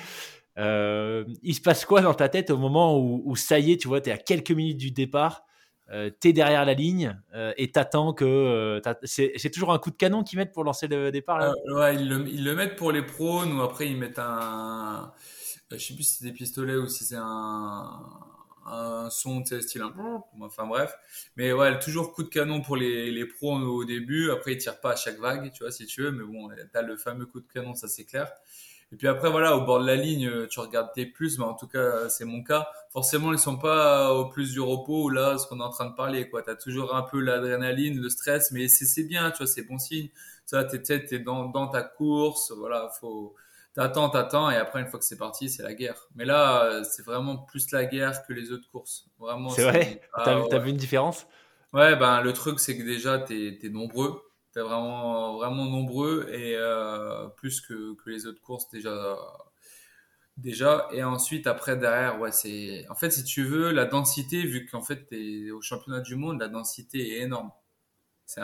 Euh, il se passe quoi dans ta tête au moment où, où ça y est, tu vois, tu es à quelques minutes du départ, euh, tu es derrière la ligne euh, et t'attends que. Euh, c'est, toujours un coup de canon qu'ils mettent pour lancer le départ là? Euh, Ouais, ils le, mettent pour les pros, ou après ils mettent un. Je sais plus si c'est des pistolets ou si c'est un un son, sais, style un... Enfin bref. Mais ouais, toujours coup de canon pour les, les pros au début. Après, ils tirent pas à chaque vague, tu vois, si tu veux. Mais bon, t'as le fameux coup de canon, ça c'est clair. Et puis après, voilà, au bord de la ligne, tu regardes tes plus, mais en tout cas, c'est mon cas. Forcément, ils sont pas au plus du repos ou là, ce qu'on est en train de parler, quoi. T'as toujours un peu l'adrénaline, le stress, mais c'est bien, tu vois, c'est bon signe. Ça, t'es, t'es dans, dans ta course, voilà, faut, t'attends, t'attends, et après, une fois que c'est parti, c'est la guerre. Mais là, c'est vraiment plus la guerre que les autres courses. Vraiment. C'est vrai? T'as as vu une différence? Ouais, ben, le truc, c'est que déjà, t'es es nombreux. T'es vraiment, vraiment nombreux, et euh, plus que, que les autres courses, déjà. Déjà, et ensuite, après, derrière, ouais, c'est. En fait, si tu veux, la densité, vu qu'en fait, t'es au championnat du monde, la densité est énorme. C'est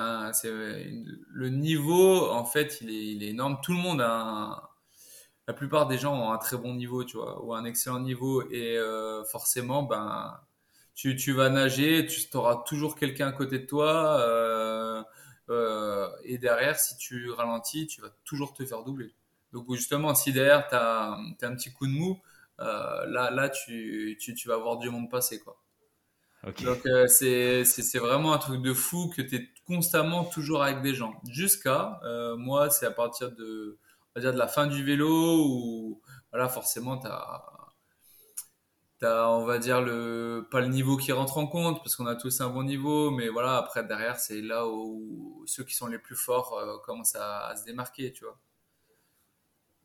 le niveau, en fait, il est, il est énorme. Tout le monde a un, la plupart des gens ont un très bon niveau, tu vois, ou un excellent niveau, et euh, forcément, ben, tu, tu vas nager, tu auras toujours quelqu'un à côté de toi, euh, euh, et derrière, si tu ralentis, tu vas toujours te faire doubler. Donc justement, si derrière, tu as, un petit coup de mou, euh, là, là tu, tu, tu vas voir du monde passer, quoi. Okay. Donc euh, c'est vraiment un truc de fou que tu es constamment toujours avec des gens. Jusqu'à, euh, moi, c'est à partir de dire de la fin du vélo où voilà forcément tu as on va dire le pas le niveau qui rentre en compte parce qu'on a tous un bon niveau mais voilà après derrière c'est là où ceux qui sont les plus forts euh, commencent à, se démarquer tu vois.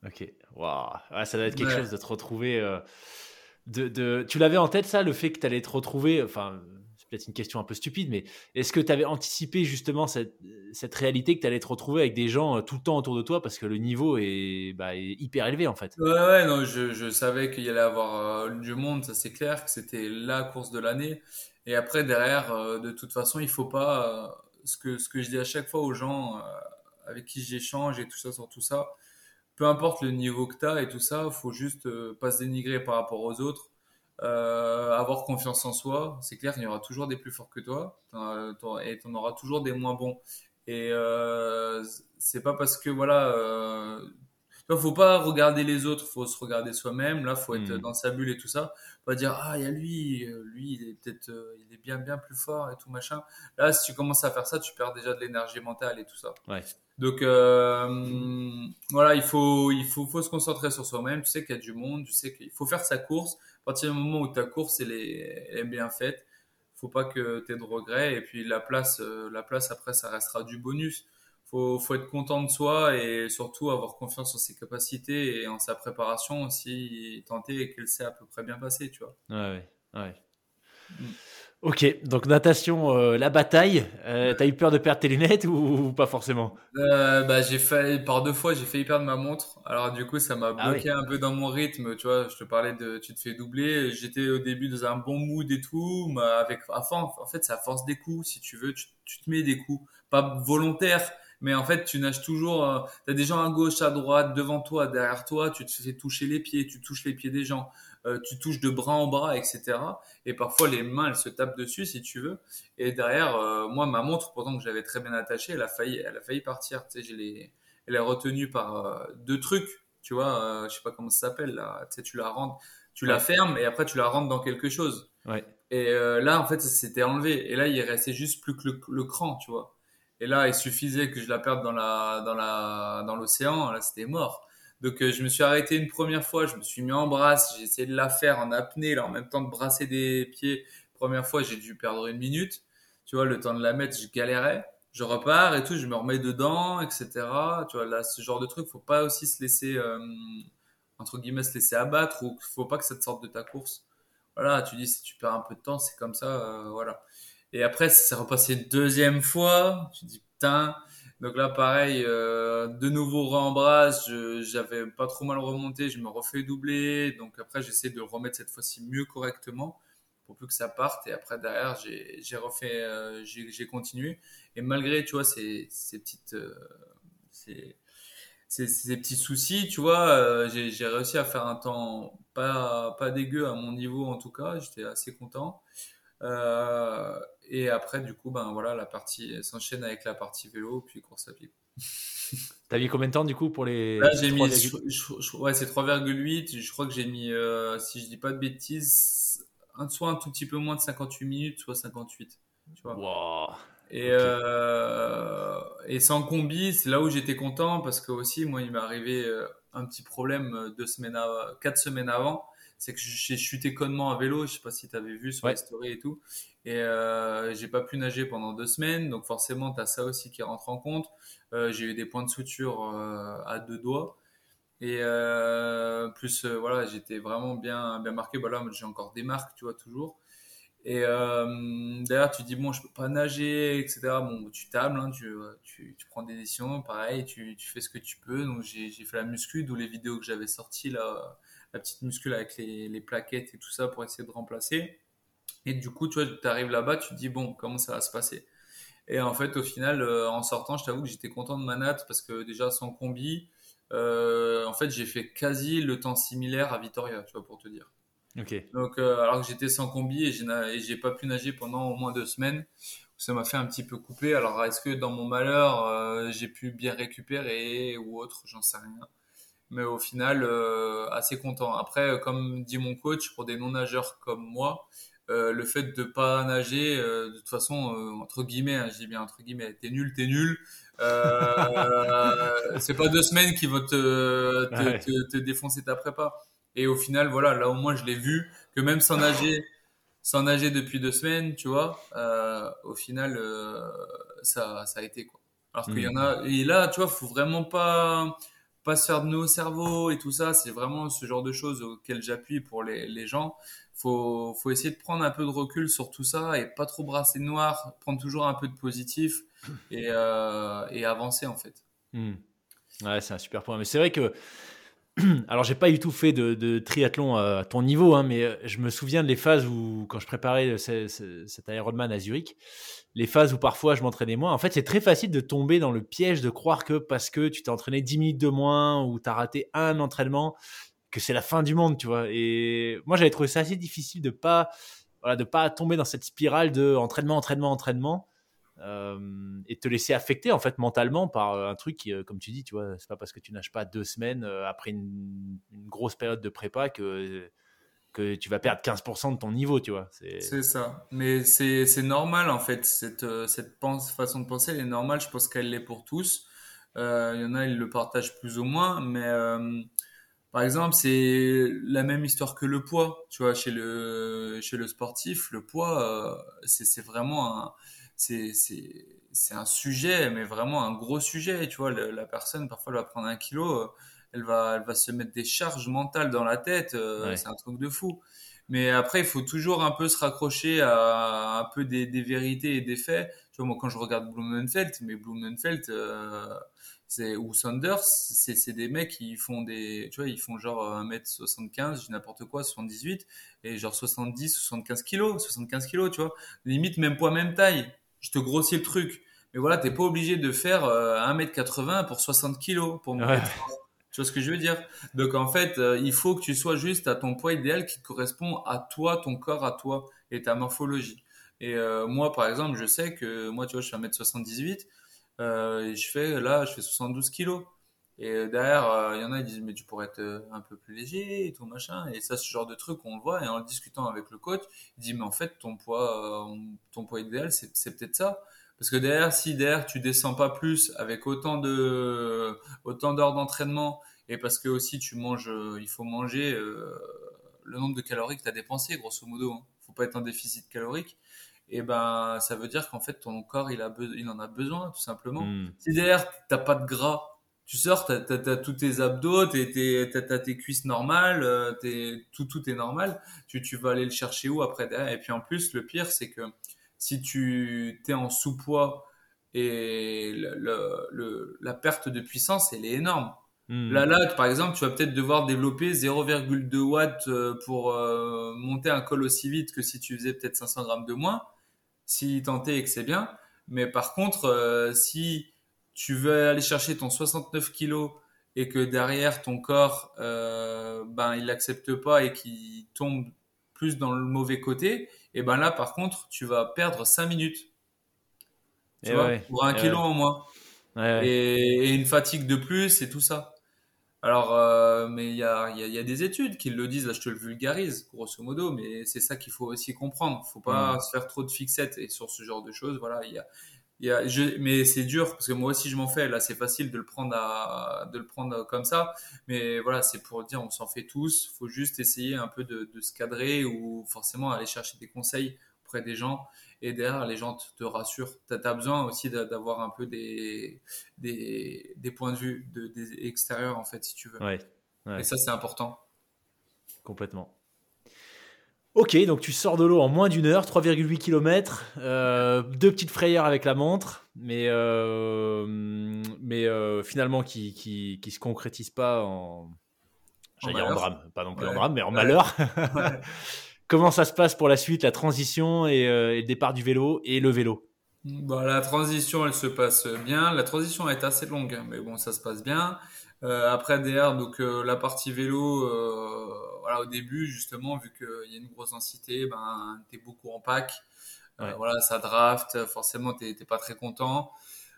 Ok waouh. Ça doit être quelque chose de te retrouver euh, de, de, tu l'avais en tête ça le fait que tu allais te retrouver enfin peut-être une question un peu stupide, mais est-ce que tu avais anticipé justement cette, réalité que tu allais te retrouver avec des gens euh, tout le temps autour de toi parce que le niveau est, bah, hyper élevé en fait? Ouais, non, je, savais qu'il y allait avoir euh, du monde, ça c'est clair, que c'était la course de l'année. Et après, derrière, euh, de toute façon, il faut pas. ce, que, ce que je dis à chaque fois aux gens avec qui j'échange et tout ça sur tout ça, peu importe le niveau que tu as et tout ça, faut juste pas se dénigrer par rapport aux autres euh, avoir confiance en soi. C'est clair qu'il y aura toujours des plus forts que toi et tu en auras toujours des moins bons. Et euh, c'est pas parce que voilà, vois, faut pas regarder les autres, faut se regarder soi-même. Là, faut être Hmm. dans sa bulle et tout ça. Pas dire ah il y a lui, euh, lui il est peut-être, euh, il est bien bien plus fort et tout machin. Là, si tu commences à faire ça, tu perds déjà de l'énergie mentale et tout ça. Ouais. Donc euh, voilà, il faut il faut faut se concentrer sur soi-même. Tu sais qu'il y a du monde, tu sais qu'il faut faire sa course. À partir du moment où ta course elle est, elle est bien faite, faut pas que tu aies de regrets. Et puis la place, la place après, ça restera du bonus. Faut, faut être content de soi et surtout avoir confiance en ses capacités et en sa préparation aussi, tenter qu'elle s'est à peu près bien passée, tu vois. Ouais, ouais. Mm. Ok, donc natation, euh, la bataille. Euh, T'as eu peur de perdre tes lunettes ou, ou pas forcément? Euh, bah, j'ai failli, par deux fois, j'ai failli perdre ma montre. Alors, du coup, ça m'a Ah bloqué un peu dans mon rythme. Tu vois, je te parlais de, tu te fais doubler. J'étais au début dans un bon mood et tout, mais avec, à force, en fait, à force des coups. Si tu veux, tu, tu te mets des coups. Pas volontaires, mais en fait, tu nages toujours, euh, t'as des gens à gauche, à droite, devant toi, derrière toi, tu te fais toucher les pieds, tu touches les pieds des gens, euh, tu touches de bras en bras, etc. Et parfois, les mains, elles se tapent dessus, si tu veux. Et derrière, euh, moi, ma montre, pourtant que j'avais très bien attachée, elle a failli, elle a failli partir. Tu sais, j'ai les, elle est retenue par euh, deux trucs. Tu vois, je sais pas comment ça s'appelle là. Tu sais, tu la rentres, tu la fermes et après tu la rentres dans quelque chose. Ouais. Et euh, là, en fait, ça s'était enlevé. Et là, il restait juste plus que le, le cran, tu vois. Et là, il suffisait que je la perde dans la, dans la, dans l'océan. Là, c'était mort. Donc, euh, je me suis arrêté une première fois. Je me suis mis en brasse. J'ai essayé de la faire en apnée, là, en même temps de brasser des pieds. Première fois, j'ai dû perdre une minute. Tu vois, le temps de la mettre, je galérais. Je repars et tout, je me remets dedans, etc. Tu vois, là, ce genre de truc, faut pas aussi se laisser, euh, entre guillemets, se laisser abattre ou faut pas que ça te sorte de ta course. Voilà, tu dis, si tu perds un peu de temps, c'est comme ça, euh, voilà. Et après, c'est repassé une deuxième fois. Tu dis, putain. Donc là, pareil, euh, de nouveau rembrasse. Je, j'avais pas trop mal remonté. Je me refais doubler. Donc après, j'essaie de remettre cette fois-ci mieux correctement pour plus que ça parte. Et après, derrière, j'ai, refait, euh, j'ai, continué. Et malgré, tu vois, ces, petites, euh, ces, petits soucis, tu vois, j'ai, j'ai réussi à faire un temps pas, pas dégueu à mon niveau en tout cas. J'étais assez content. Euh, et après, du coup, ben voilà, la partie s'enchaîne avec la partie vélo, puis course à pied. T'as mis combien de temps du coup pour les. Là, j'ai mis, virgule- je- je- je- ouais, c'est 3,8. Je crois que j'ai mis, euh, si je dis pas de bêtises, un, soit un tout petit peu moins de 58 minutes, soit 58. Tu vois. Wow. Et, euh, et sans combi, c'est là où j'étais content parce que aussi, moi, il m'est arrivé euh, un petit problème deux semaines, av- quatre semaines avant. C'est que j'ai chuté connement à vélo. Je sais pas si tu avais vu sur Ouais. les stories et tout. Et euh, j'ai pas pu nager pendant deux semaines. Donc forcément, tu as ça aussi qui rentre en compte. Euh, j'ai eu des points de suture euh, à deux doigts. Et euh, plus, voilà, j'étais vraiment bien, bien marqué. Voilà, j'ai encore des marques, tu vois, toujours. Et euh, d'ailleurs, tu dis, bon, je peux pas nager, etc. Bon, tu tables, hein, tu, tu, tu prends des décisions, pareil, tu, tu fais ce que tu peux. Donc, j'ai j'ai fait la muscu, d'où les vidéos que j'avais sorties, là, la petite muscu avec les, les plaquettes et tout ça pour essayer de remplacer. Et du coup, tu vois, tu arrives là-bas, tu te dis, bon, comment ça va se passer? Et en fait, au final, euh, en sortant, je t'avoue que j'étais content de ma natte parce que déjà, sans combi, euh, en fait, j'ai fait quasi le temps similaire à Vitoria, tu vois, pour te dire. Ok. Donc, euh, alors que j'étais sans combi et j'ai na- et j'ai pas pu nager pendant au moins deux semaines, ça m'a fait un petit peu couper. Alors, est-ce que dans mon malheur, euh, j'ai pu bien récupérer ou autre, j'en sais rien. Mais au final, euh, assez content. Après, euh, comme dit mon coach, pour des non-nageurs comme moi, euh, le fait de pas nager, de toute façon, entre guillemets, hein, je dis bien entre guillemets, t'es nul, t'es nul. C'est pas deux semaines qui vont te, te, Ouais. te, te défoncer ta prépa. Et au final, voilà, là au moins je l'ai vu que même sans nager, sans nager depuis deux semaines, tu vois, euh, au final, euh, ça, ça a été quoi. Alors qu'il y en a, et là, tu vois, faut vraiment pas, pas se faire de nœuds au cerveau et tout ça. C'est vraiment ce genre de choses auxquelles j'appuie pour les, les gens. Faut, faut essayer de prendre un peu de recul sur tout ça et pas trop brasser noir, prendre toujours un peu de positif et, euh, et avancer en fait. Hmm. Ouais, c'est un super point. Mais c'est vrai que. Alors, j'ai pas du tout fait de, triathlon à ton niveau, hein, mais euh, je me souviens de les phases où, quand je préparais ce- ce- cet Ironman à Zurich, les phases où parfois je m'entraînais moins. En fait, c'est très facile de tomber dans le piège de croire que parce que tu t'es entraîné 10 minutes de moins ou tu as raté un entraînement, que c'est la fin du monde, tu vois. Et moi, j'avais trouvé ça assez difficile de pas, voilà, de pas tomber dans cette spirale de entraînement, entraînement, entraînement. Et te laisser affecter en fait mentalement par un truc qui, comme tu dis, tu vois, c'est pas parce que tu nages pas deux semaines après une, grosse période de prépa que que tu vas perdre 15% de ton niveau, tu vois. C'est ça. Mais c'est normal, en fait. Cette, euh, cette façon de penser, elle est normale. Je pense qu'elle l'est pour tous. Euh, il y en a, ils le partagent plus ou moins. Mais euh, par exemple, c'est la même histoire que le poids. Tu vois, chez le, chez le sportif, le poids, c'est vraiment un... C'est un sujet, mais vraiment un gros sujet. Tu vois, la, personne, parfois, elle va prendre un kilo elle va, elle va se mettre des charges mentales dans la tête. Euh, c'est un truc de fou. Mais après, il faut toujours un peu se raccrocher à un peu des, des vérités et des faits. Tu vois, moi, quand je regarde Blumenfeld, mais Blumenfeld, euh, c'est, ou Sanders, c'est, c'est des mecs qui font des, tu vois, ils font genre 1m75, n'importe quoi, 78, et genre 70, 75 kilos, 75 kilos, tu vois. Limite, même poids, même taille. Je te grossis le truc. Mais voilà, t'es pas obligé de faire 1m80 euh, pour 60 kilos pour me tu vois ce que je veux dire? Donc en fait, euh, il faut que tu sois juste à ton poids idéal qui correspond à toi, ton corps à toi et ta morphologie. Et euh, moi, par exemple, je sais que moi, tu vois, je suis 1m78 euh, et je fais là, je fais 72 kilos. Et derrière, il y en a qui disent mais tu pourrais être un peu plus léger et tout machin. Et ça, ce genre de truc, on le voit. Et en discutant avec le coach, il dit mais en fait, ton poids, ton poids idéal, c'est peut-être ça. Parce que derrière, si derrière tu descends pas plus avec autant de autant d'heures d'entraînement et parce que aussi tu manges, euh, il faut manger euh, le nombre de calories que tu as dépensé, grosso modo. Hein. Faut pas être en déficit calorique. Et ben, ça veut dire qu'en fait ton corps il a il en a besoin tout simplement. Hmm. Si derrière t'as pas de gras, tu sors, tu as, tous tes abdos, tu as, tes cuisses normales, euh, tout, tout est normal. Tu, tu vas aller le chercher où après Et puis en plus, le pire, c'est que si tu es en sous-poids et le, la perte de puissance, elle est énorme. Hmm. Là, là, par exemple, tu vas peut-être devoir développer 0,2 watts euh, pour euh, monter un col aussi vite que si tu faisais peut-être 500 grammes de moins, si tenté et que c'est bien. Mais par contre, euh, si tu veux aller chercher ton 69 kg et que derrière ton corps, ben, il l'accepte pas et qu'il tombe plus dans le mauvais côté, et ben là, par contre, tu vas perdre 5 minutes. Tu vois, pour un kilo en moins. Et, une fatigue de plus et tout ça. Alors, euh, mais il y a, y a, des études qui le disent, là je te le vulgarise, grosso modo, mais c'est ça qu'il faut aussi comprendre. faut pas se faire trop de fixettes et sur ce genre de choses. Voilà, il y a, mais c'est dur parce que moi aussi je m'en fais. Là, c'est facile de le prendre à, de le prendre comme ça. Mais voilà, c'est pour dire, on s'en fait tous. Faut juste essayer un peu de, se cadrer ou forcément aller chercher des conseils auprès des gens. Et derrière, les gens te, rassurent. Tu as, besoin aussi d'avoir un peu des, des, des, points de vue de, des extérieurs, en fait, si tu veux. Et ça, c'est important. Complètement. Ok, donc tu sors de l'eau en moins d'une heure, 3,8 km, euh, deux petites frayeurs avec la montre, mais, euh, mais euh, finalement qui, qui, qui se concrétise pas en, en, en drame, pas non plus en drame, mais en malheur. Comment ça se passe pour la suite, la transition et, et, le départ du vélo et le vélo? La transition, elle se passe bien. La transition est assez longue, mais bon, ça se passe bien. Euh, après derrière, donc euh, la partie vélo, euh, voilà, au début justement, vu qu'il y a une grosse densité, ben t'es beaucoup en pack. Voilà, ça draft, forcément t'es pas très content.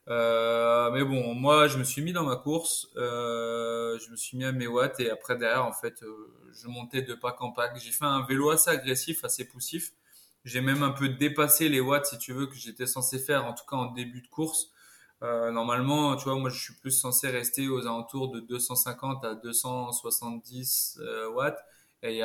mais bon, moi je me suis mis dans ma course, je me suis mis à mes watts et après derrière en fait je montais de pack en pack. J'ai fait un vélo assez agressif, assez poussif. J'ai même un peu dépassé les watts si tu veux que j'étais censé faire, en tout cas en début de course. Euh, normalement, tu vois, moi, je suis plus censé rester aux alentours de 250 à 270 euh, watts. Et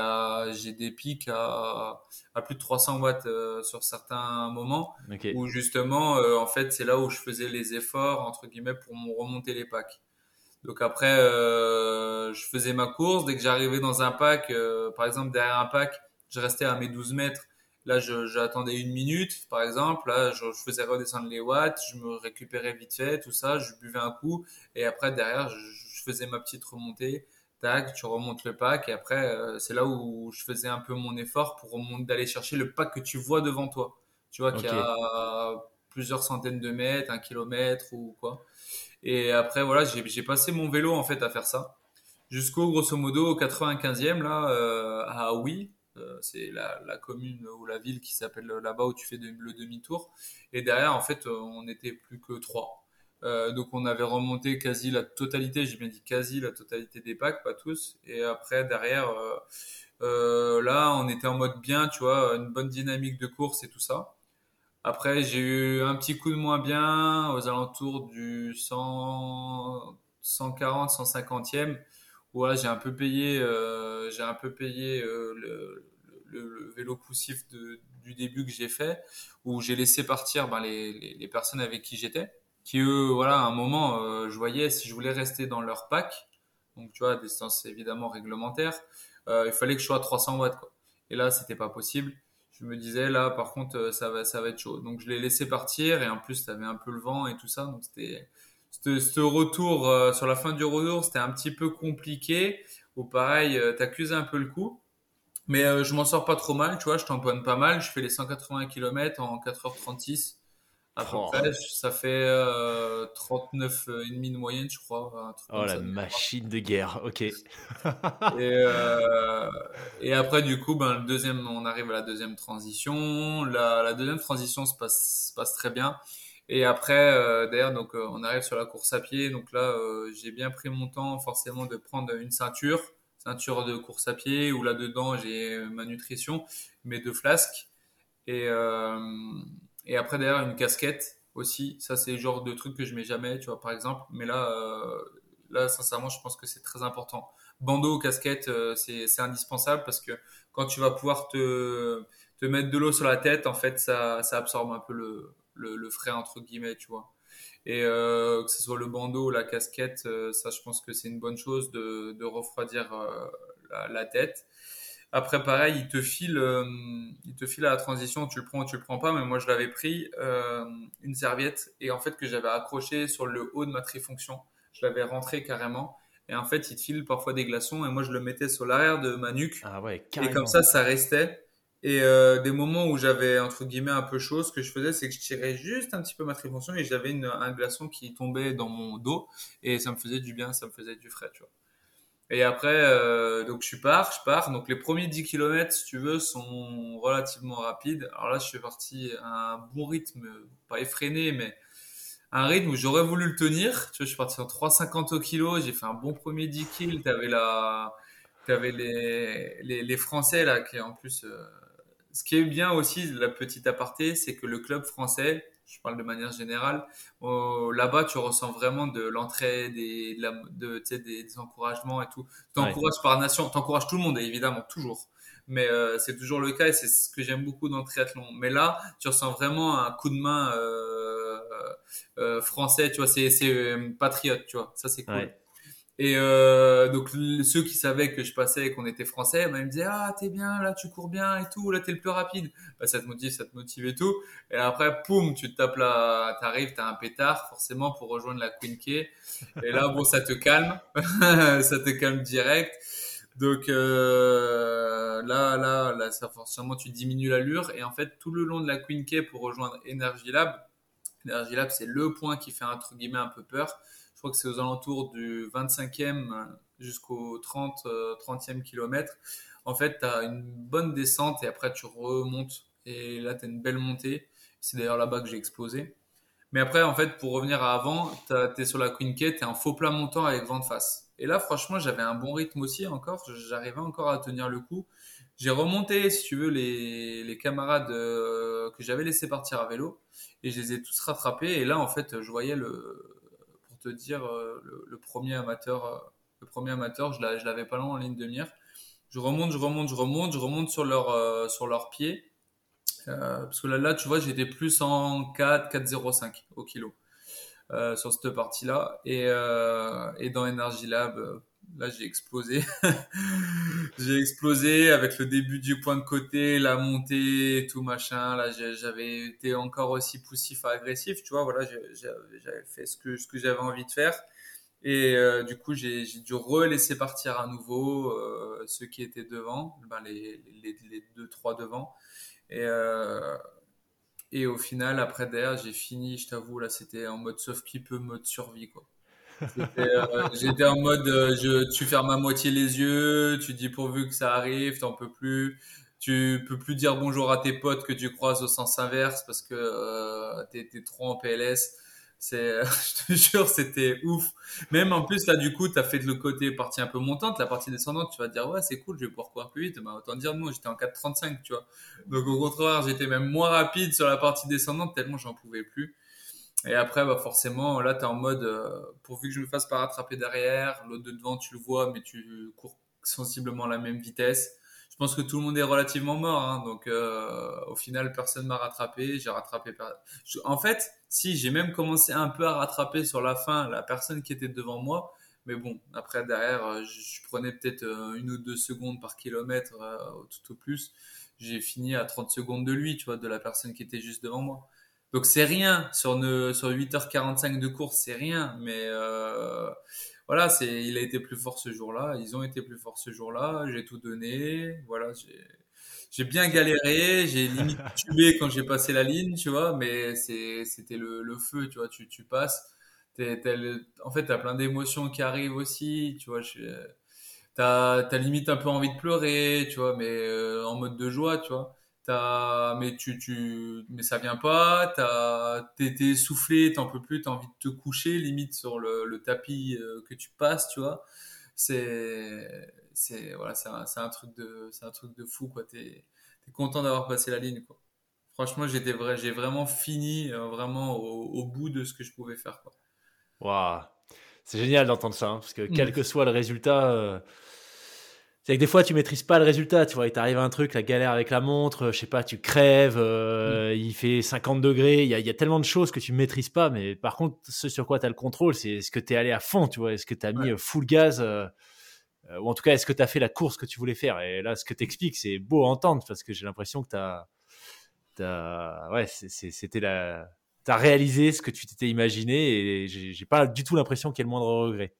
j'ai des pics à, à, plus de 300 watts euh, sur certains moments. Où justement, en fait, c'est là où je faisais les efforts, entre guillemets, pour remonter les packs. Donc après, je faisais ma course. Dès que j'arrivais dans un pack, par exemple, derrière un pack, je restais à mes 12 mètres Là, j'attendais une minute, par exemple. Là, je, faisais redescendre les watts, je me récupérais vite fait, tout ça. Je buvais un coup et après derrière, je, faisais ma petite remontée. Tac, tu remontes le pack et après, euh, c'est là où je faisais un peu mon effort pour d'aller chercher le pack que tu vois devant toi. Tu vois qu'il y a plusieurs centaines de mètres, un kilomètre ou quoi. Et après, voilà, j'ai passé mon vélo en fait à faire ça jusqu'au grosso modo au 95e là euh, à oui c'est la, la, commune ou la ville qui s'appelle là-bas où tu fais le demi-tour. Et derrière, en fait, on n'était plus que trois. Euh, donc on avait remonté quasi la totalité, j'ai bien dit quasi la totalité des packs, pas tous. Et après derrière, euh, euh, là on était en mode bien, tu vois, une bonne dynamique de course et tout ça. Après j'ai eu un petit coup de moins bien aux alentours du 100, 140, 150e j'ai un peu payé, j'ai un peu payé le, le, vélo poussif du début que j'ai fait, où j'ai laissé partir ben, les, personnes avec qui j'étais qui eux, voilà, à un moment, euh, je voyais si je voulais rester dans leur pack, donc tu vois, distance évidemment réglementaire, euh, il fallait que je sois à 300 watts. Et là, c'était pas possible. Je me disais, là, par contre, euh, ça va, ça va être chaud. Donc, je l'ai laissé partir et en plus, tu avais un peu le vent et tout ça. Donc, c'était, ce retour, sur la fin du retour, c'était un petit peu compliqué. Ou pareil, t'accuses un peu le coup. Mais je m'en sors pas trop mal, tu vois, je tamponne pas mal. Je fais les 180 km en 4h36. À peu oh. près, ça fait euh, 39,5 de moyenne, je crois. oh la machine de guerre, ok. et, euh, et, après, du coup, ben, le deuxième, on arrive à la deuxième transition. La, la deuxième transition se passe, passe très bien. Et après, euh, d'ailleurs, donc euh, on arrive sur la course à pied. Donc là, euh, j'ai bien pris mon temps, forcément, de prendre une ceinture, ceinture de course à pied, où là dedans j'ai ma nutrition, mes deux flasques. Et et après, derrière, une casquette aussi. Ça, c'est le genre de truc que je mets jamais, tu vois, par exemple. Mais là, euh, là, sincèrement, je pense que c'est très important. Bandeau, casquette, euh, c'est indispensable parce que quand tu vas pouvoir te, te mettre de l'eau sur la tête, en fait, ça, ça absorbe un peu le, le, le frais, entre guillemets, tu vois. Et euh, que ce soit le bandeau ou la casquette, euh, ça, je pense que c'est une bonne chose de, de refroidir euh, la, la, tête. Après, pareil, il te file, il te file à la transition, tu le prends ou tu le prends pas. Mais moi, je l'avais pris une serviette et en fait que j'avais accroché sur le haut de ma trifonction. Je l'avais rentré carrément. Et en fait, il te file parfois des glaçons et moi, je le mettais sur l'arrière de ma nuque. Ah ouais. Et comme ça, ça restait. Et euh, des moments où j'avais entre guillemets un peu chaud, ce que je faisais, c'est que je tirais juste un petit peu ma trifonction et j'avais un glaçon qui tombait dans mon dos et ça me faisait du bien, ça me faisait du frais, tu vois. Et après, euh, donc je pars, je pars. Donc les premiers 10 km, si tu veux, sont relativement rapides. Alors là, je suis parti à un bon rythme, pas effréné, mais un rythme où j'aurais voulu le tenir. Tu vois, je suis parti en 3,50 au kilo. J'ai fait un bon premier 10 kills. T'avais la, t'avais les, les, les Français là qui en plus. Euh... Ce qui est bien aussi, la petite aparté, c'est que le club français, je parle de manière générale. Là-bas, tu ressens vraiment de l'entraide et de, des, des, encouragements et tout. Tu encourages par nation, tu encourages tout le monde, évidemment, toujours. Mais euh, c'est toujours le cas et c'est ce que j'aime beaucoup dans le triathlon. Mais là, tu ressens vraiment un coup de main euh, euh, français, tu vois, c'est euh, patriote, tu vois. Ça, c'est cool. Et euh, donc ceux qui savaient que je passais et qu'on était français, bah, ils me disaient ah t'es bien là, tu cours bien et tout, là t'es le plus rapide. Bah, ça te motive, ça te motive et tout. Et après poum, tu te tapes là, t'arrives, t'as un pétard forcément pour rejoindre la Queen Key. Et là bon ça te calme, ça te calme direct. Donc euh, là là là ça forcément tu diminues l'allure et en fait tout le long de la Queen Key pour rejoindre Energy Lab, Energy Lab c'est le point qui fait entre guillemets un peu peur je crois que c'est aux alentours du 25e jusqu'au 30, 30e kilomètre. En fait, tu as une bonne descente et après tu remontes. Et là, tu as une belle montée. C'est d'ailleurs là-bas que j'ai explosé. Mais après, en fait, pour revenir à avant, tu es sur la Queen Kate, tu un faux plat montant avec vent de face. Et là, franchement, j'avais un bon rythme aussi encore. J'arrivais encore à tenir le coup. J'ai remonté, si tu veux, les, camarades euh, que j'avais laissé partir à vélo. Et je les ai tous rattrapés. Et là, en fait, je voyais le, dire, euh, le, premier amateur, euh, le premier amateur, je l'avais pas loin en ligne de mire. Je remonte, je remonte, je remonte, je remonte sur leur, euh, sur leurs pieds. parce que là, là, tu vois, j'étais plus en 4, 4,05 au kilo. sur cette partie-là. Et, et dans Energy Lab, là j'ai explosé. j'ai explosé avec le début du point de côté, la montée, tout machin. Là j'avais été encore aussi poussif agressif, tu vois. Voilà, j'avais fait ce que j'avais envie de faire. Et euh, du coup, j'ai dû relaisser partir à nouveau euh, ceux qui étaient devant, ben les, les, les, deux, trois devant. Et, euh, et au final, après derrière, j'ai fini, je t'avoue, là, c'était en mode sauf qui peut, mode survie, quoi. Euh, j'étais en mode, euh, je, tu fermes à moitié les yeux, tu dis pourvu que ça arrive, t'en peux plus. tu peux plus dire bonjour à tes potes que tu croises au sens inverse parce que euh, t'es es trop en PLS. C'est, je te jure, c'était ouf. Même en plus là, du coup, t'as fait de le côté partie un peu montante, la partie descendante, tu vas te dire ouais, c'est cool, je vais pouvoir courir plus vite. Bah, autant dire non, j'étais en 4,35, tu vois. Donc au contraire, j'étais même moins rapide sur la partie descendante tellement j'en pouvais plus. Et après, bah forcément, là, tu es en mode, euh, pourvu que je me fasse pas rattraper derrière, l'autre de devant, tu le vois, mais tu cours sensiblement à la même vitesse. Je pense que tout le monde est relativement mort, hein, donc euh, au final, personne m'a rattrapé. J'ai rattrapé. En fait, si j'ai même commencé un peu à rattraper sur la fin la personne qui était devant moi, mais bon, après derrière, euh, je, prenais peut-être une ou deux secondes par kilomètre, tout au plus. J'ai fini à 30 secondes de lui, tu vois, de la personne qui était juste devant moi. Donc c'est rien sur, sur 8h45 de course, c'est rien. Mais euh, voilà, c'est, il a été plus fort ce jour-là. Ils ont été plus forts ce jour-là. J'ai tout donné. Voilà, j'ai, j'ai bien galéré. J'ai limite tué quand j'ai passé la ligne, tu vois. Mais c'est, c'était le, le, feu, tu vois. Tu, tu passes. T'es, en fait, t'as plein d'émotions qui arrivent aussi, tu vois. T'as, t'as limite un peu envie de pleurer, tu vois, mais euh, en mode de joie, tu vois mais tu, tu, mais ça vient pas, t'as, t'es, t'es essoufflé, t'en peux plus, t'as envie de te coucher, limite sur le, le tapis euh, que tu passes, tu vois. C'est, c'est, voilà, c'est un, c'est un truc de, c'est un truc de fou, quoi. T'es, t'es content d'avoir passé la ligne, quoi. Franchement, j'étais vrai, j'ai vraiment fini, euh, vraiment au, bout de ce que je pouvais faire, quoi. Waouh, c'est génial d'entendre ça, hein, parce que quel mm. que soit le résultat, euh, c'est que des fois, tu maîtrises pas le résultat. Tu vois, il t'arrive un truc, la galère avec la montre, je sais pas, tu crèves, euh, mm. il fait 50 degrés. Il y, a, il y, a, tellement de choses que tu maîtrises pas. Mais par contre, ce sur quoi tu as le contrôle, c'est est-ce que tu es allé à fond, tu vois, est-ce que tu as mis euh, full gaz, euh, ou en tout cas, est-ce que tu as fait la course que tu voulais faire? Et là, ce que tu expliques, c'est beau à entendre parce que j'ai l'impression que tu as, as, Ouais, c'était la. Tu as réalisé ce que tu t'étais imaginé et j'ai pas du tout l'impression qu'il y ait le moindre regret.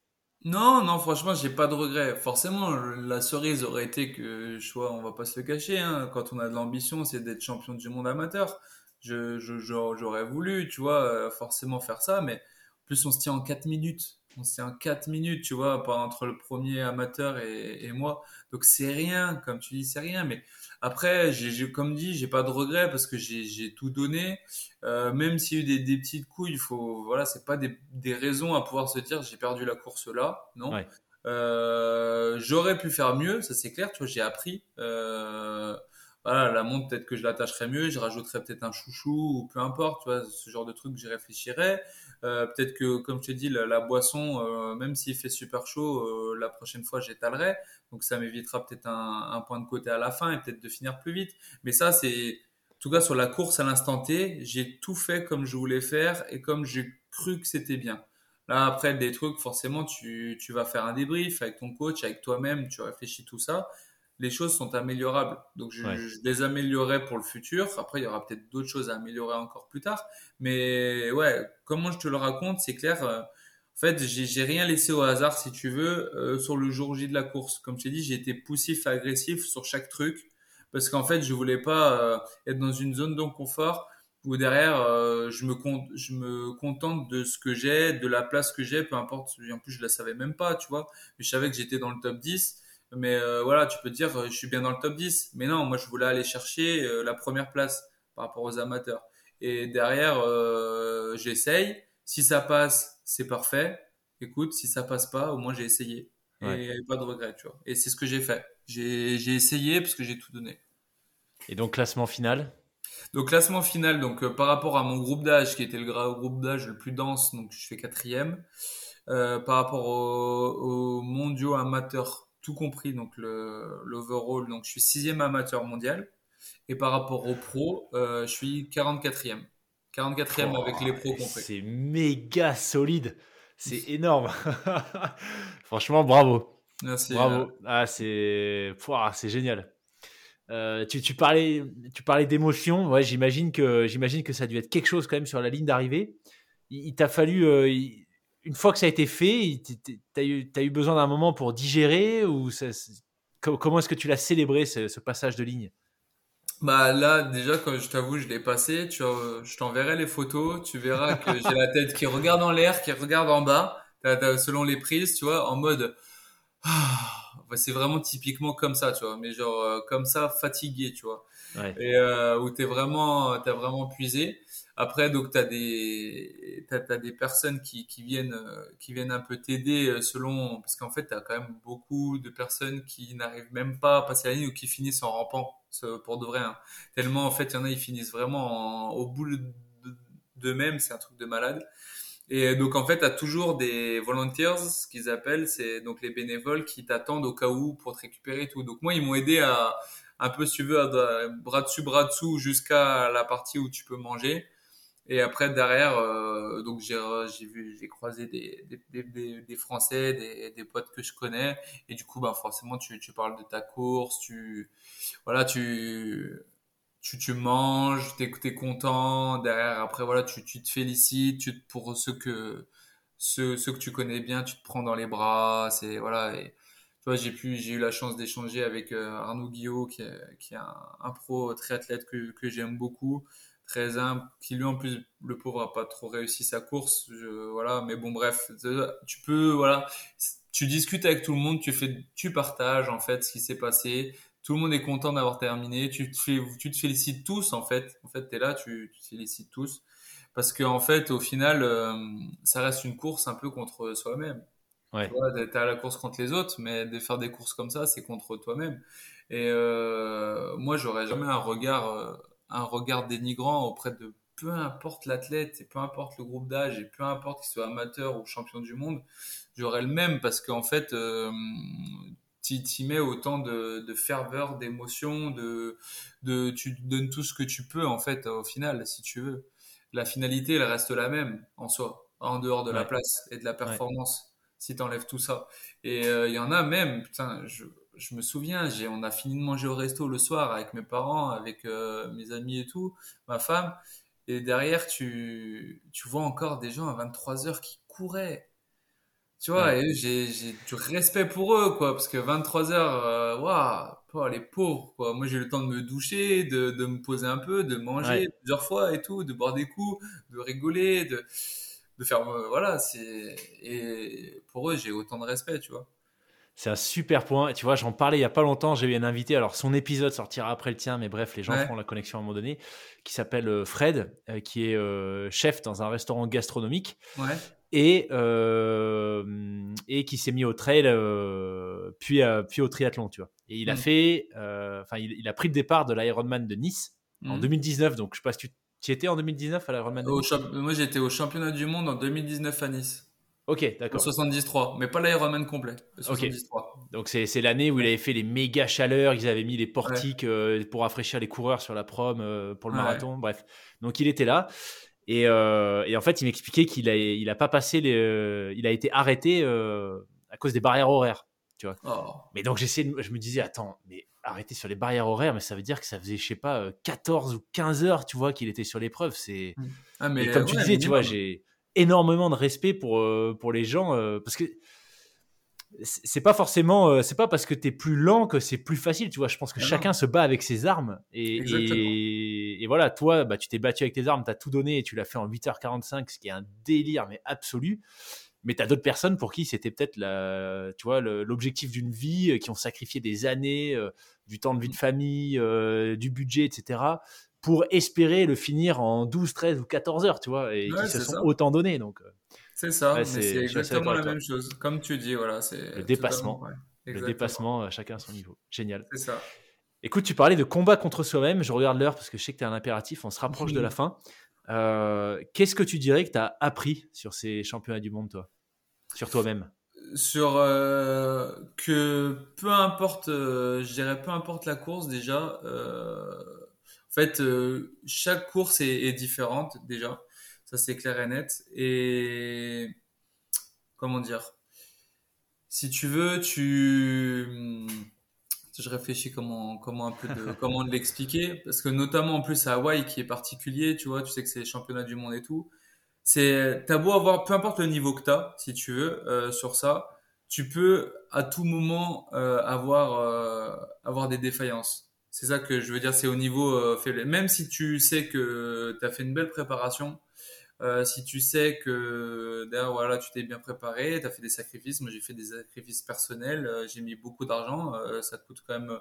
Non, non, franchement, j'ai pas de regrets. Forcément, la cerise aurait été que, je sois, on va pas se le cacher, hein, quand on a de l'ambition, c'est d'être champion du monde amateur. Je, je, j'aurais voulu, tu vois, euh, forcément faire ça, mais en plus, on se tient en 4 minutes. On se tient en 4 minutes, tu vois, entre le premier amateur et, et moi. Donc, c'est rien, comme tu dis, c'est rien, mais après, j'ai, comme dit, j'ai pas de regrets parce que j'ai tout donné. Euh, même s'il y a eu des, des, petites couilles, il faut, voilà, c'est pas des, des, raisons à pouvoir se dire j'ai perdu la course là, non. Euh, j'aurais pu faire mieux, ça c'est clair. Tu vois, j'ai appris. Euh, voilà, la montre peut-être que je l'attacherais mieux, je rajouterais peut-être un chouchou ou peu importe, tu vois, ce genre de truc j'y réfléchirais. Euh, peut-être que, comme je t'ai dit, la, boisson, euh, même s'il fait super chaud, euh, la prochaine fois j'étalerai. Donc ça m'évitera peut-être un, un, point de côté à la fin et peut-être de finir plus vite. Mais ça, c'est, en tout cas sur la course à l'instant T, j'ai tout fait comme je voulais faire et comme j'ai cru que c'était bien. Là, après, des trucs, forcément, tu, tu vas faire un débrief avec ton coach, avec toi-même, tu réfléchis tout ça les choses sont améliorables. Donc, je, les améliorerai pour le futur. Après, il y aura peut-être d'autres choses à améliorer encore plus tard. Mais ouais, comment je te le raconte, c'est clair. Euh, en fait, j'ai rien laissé au hasard, si tu veux, euh, sur le jour J de la course. Comme je t'ai dit, j'ai été poussif, agressif sur chaque truc. Parce qu'en fait, je voulais pas euh, être dans une zone d'inconfort où derrière, je, me je me contente de ce que j'ai, de la place que j'ai, peu importe. En plus, je la savais même pas, tu vois. Mais je savais que j'étais dans le top 10 mais euh, voilà, tu peux dire, euh, je suis bien dans le top 10. Mais non, moi, je voulais aller chercher euh, la première place par rapport aux amateurs. Et derrière, j'essaye. Si ça passe, c'est parfait. Écoute, si ça passe pas, au moins j'ai essayé. Et pas de regret, tu vois. Et c'est ce que j'ai fait. J'ai essayé parce que j'ai tout donné. Et donc, classement final? Donc classement final, donc par rapport à mon groupe d'âge qui était le groupe d'âge le plus dense, donc je fais quatrième. par rapport aux au mondiaux amateurs tout compris, donc l'overall. Donc je suis sixième amateur mondial. Et par rapport aux pros, euh, je suis 44e. 44e avec les pros compris. C'est méga solide. C'est énorme. Franchement, bravo. Merci. Bravo. Ah, c'est génial. Euh, tu, tu, parlais, tu parlais d'émotion. Ouais, j'imagine que j'imagine que ça a dû être quelque chose quand même sur la ligne d'arrivée. Il, t'a fallu, euh, une fois que ça a été fait, tu as eu, as eu besoin d'un moment pour digérer ou comment est-ce que tu l'as célébré ce, passage de ligne? Bah là déjà quand je t'avoue je l'ai passé, tu, je t'enverrai les photos, tu verras que j'ai la tête qui regarde en l'air, qui regarde en bas, selon les prises, tu vois, en mode ah, c'est vraiment typiquement comme ça, tu vois. Mais genre euh, comme ça, fatigué, tu vois. Ouais. Et euh, où t'es vraiment, t'as vraiment puisé. Après, donc t'as des, t'as, t'as des personnes qui, qui viennent, euh, qui viennent un peu t'aider euh, selon, parce qu'en fait t'as quand même beaucoup de personnes qui n'arrivent même pas à passer la ligne ou qui finissent en rampant, pour de vrai. hein. Tellement en fait, il y en a, ils finissent vraiment en- au bout de- d'eux-mêmes, c'est un truc de malade. Et donc en fait, tu as toujours des volunteers, ce qu'ils appellent, c'est donc les bénévoles qui t'attendent au cas où pour te récupérer et tout. Donc moi, ils m'ont aidé à un peu, si tu veux, bras dessus, bras dessous jusqu'à la partie où tu peux manger. Et après derrière, euh, donc j'ai vu, j'ai croisé des, des, Français, des, des potes que je connais. Et du coup, bah forcément, tu, tu parles de ta course, tu voilà, tu tu, tu manges, t'es, t'es content, derrière, après, voilà, tu, tu te félicites, tu, pour ceux que, ceux, ceux que tu connais bien, tu te prends dans les bras, c'est, voilà, et, j'ai pu, j'ai eu la chance d'échanger avec euh, Arnaud Guillot, qui est, qui est un, un pro triathlète que, que j'aime beaucoup, très humble, qui lui, en plus, le pauvre a pas trop réussi sa course, je, voilà, mais bon, bref, tu peux, voilà, tu discutes avec tout le monde, tu fais, tu partages, en fait, ce qui s'est passé, tout le monde est content d'avoir terminé. Tu te, fais, tu te félicites tous, en fait. En fait, tu es là, tu, tu te félicites tous. Parce que, en fait, au final, euh, ça reste une course un peu contre soi-même. Ouais. Tu vois, t'as la course contre les autres, mais de faire des courses comme ça, c'est contre toi-même. Et euh, moi, j'aurais jamais un regard, euh, un regard dénigrant auprès de peu importe l'athlète et peu importe le groupe d'âge et peu importe qu'il soit amateur ou champion du monde, j'aurais le même parce qu'en fait, euh, tu y mets autant de, de ferveur, d'émotion, de, de, tu donnes tout ce que tu peux en fait au final, si tu veux. La finalité, elle reste la même en soi, en dehors de la place et de la Ouais. performance, si tu enlèves tout ça. Et euh, il y en a même, putain, je, je me souviens, j'ai, on a fini de manger au resto le soir avec mes parents, avec euh, mes amis et tout, ma femme. Et derrière, tu, tu vois encore des gens à 23 heures qui couraient. Tu vois, Ouais. et j'ai, j'ai du respect pour eux, quoi, parce que 23 heures, euh, waouh, oh, les pauvres, quoi. Moi, j'ai eu le temps de me doucher, de, de me poser un peu, de manger Ouais. plusieurs fois et tout, de boire des coups, de rigoler, de, de faire, euh, voilà, c'est, et pour eux, j'ai autant de respect, tu vois. C'est un super point. Tu vois, j'en parlais il y a pas longtemps. J'ai eu un invité. Alors, son épisode sortira après le tien, mais bref, les gens Ouais. feront la connexion à un moment donné. Qui s'appelle euh, Fred, euh, qui est euh, chef dans un restaurant gastronomique Ouais, et, euh, et qui s'est mis au trail, puis, puis au triathlon, tu vois. Et il a Mm. fait, enfin, il, il a pris le départ de l'Ironman de Nice en Mhm. 2019. Donc, je sais pas si tu tu étais en 2019 à l'Ironman de Nice? moi, j'étais au championnat du monde en 2019 à Nice, Ok, d'accord. 73, mais pas l'Ironman complet, le 73. Donc c'est l'année où il avait fait les méga chaleurs, ils avaient mis les portiques euh, pour rafraîchir les coureurs sur la prom euh, pour le Ouais. marathon, bref. Donc il était là. Et, euh, et en fait, il m'expliquait qu'il a, il a pas passé les, il a été arrêté à cause des barrières horaires. Oh. Mais donc j'essayais, je me disais, attends, mais arrêter sur les barrières horaires, mais ça veut dire que ça faisait, je sais pas, euh, 14 ou 15 heures, tu vois, qu'il était sur l'épreuve. C'est Ah, mais et comme tu disais, tu vois, j'ai énormément de respect pour, euh, pour les gens euh, parce que c'est pas forcément, euh, c'est pas parce que t'es plus lent que c'est plus facile, tu vois. Je pense que Ah non. chacun se bat avec ses armes et, et, et voilà, toi, bah, tu t'es battu avec tes armes, t'as tout donné et tu l'as fait en 8h45, ce qui est un délire, mais absolu. Mais t'as d'autres personnes pour qui c'était peut-être la, tu vois, l'objectif d'une vie, qui ont sacrifié des années, euh, du temps de vie de famille, euh, du budget, etc pour espérer le finir en 12, 13 ou 14 heures, tu vois, et Ouais, qui se sont ça. autant donnés. Donc, euh, C'est ça, Ouais, c'est- exactement la même chose. Comme tu dis, voilà, c'est Le dépassement. ouais. le dépassement, euh, chacun à son niveau. Génial. C'est ça. Écoute, tu parlais de combat contre soi-même. Je regarde l'heure parce que je sais que tu as un impératif. On se rapproche de la fin. Euh, Qu'est-ce que tu dirais que tu as appris sur ces championnats du monde, toi? Sur toi-même? Sur euh, que peu importe, euh, je dirais peu importe la course déjà. Fait, euh, chaque course est, est différente déjà. Ça c'est clair et net. Et comment dire? Si tu veux, tu je réfléchis comment comment un peu de comment de l'expliquer parce que notamment en plus à Hawaï qui est particulier, tu vois, tu sais que c'est les championnats du monde et tout. C'est t'as beau avoir peu importe le niveau que t'as, si tu veux, euh, sur ça, tu peux à tout moment euh, avoir avoir des défaillances. C'est ça que je veux dire, c'est au niveau euh, faible. Même si tu sais que t'as fait une belle préparation, Euh, si tu sais que derrière, voilà, tu t'es bien préparé, tu as fait des sacrifices. Moi, j'ai fait des sacrifices personnels. euh, j'ai mis beaucoup d'argent. ça coûte quand même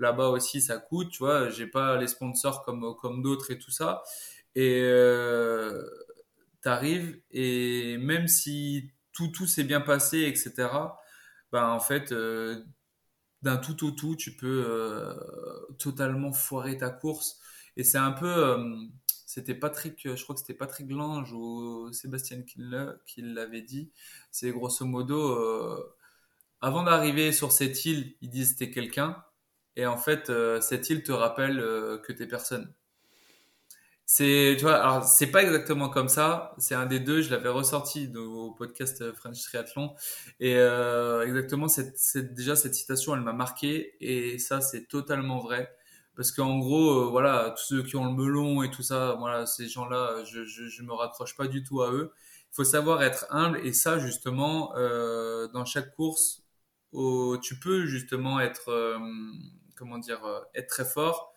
là-bas aussi, ça coûte. Tu vois, j'ai pas les sponsors comme comme d'autres et tout ça. Et euh, t'arrives et même si tout tout s'est bien passé, etc. Ben en fait, d'un tout au tout, tu peux euh, totalement foirer ta course. Et c'est un peu, euh, c'était Patrick, je crois que c'était Patrick Lange ou Sébastien l'a- qui l'avait dit. C'est grosso modo, euh, avant d'arriver sur cette île, ils disent t'es quelqu'un. Et en fait, cette île te rappelle que t'es personne. C'est, tu vois, alors c'est pas exactement comme ça. C'est un des deux. Je l'avais ressorti de- au podcast French Triathlon. Et euh, exactement, cette, cette- déjà cette citation, elle m'a marqué. Et ça, c'est totalement vrai. Parce qu'en gros, euh, voilà, tous ceux qui ont le melon et tout ça, voilà, ces gens-là, je, je, je me raccroche pas du tout à eux. Il faut savoir être humble. Et ça, justement, euh, dans chaque course, au- tu peux justement être, euh, comment dire, euh, être très fort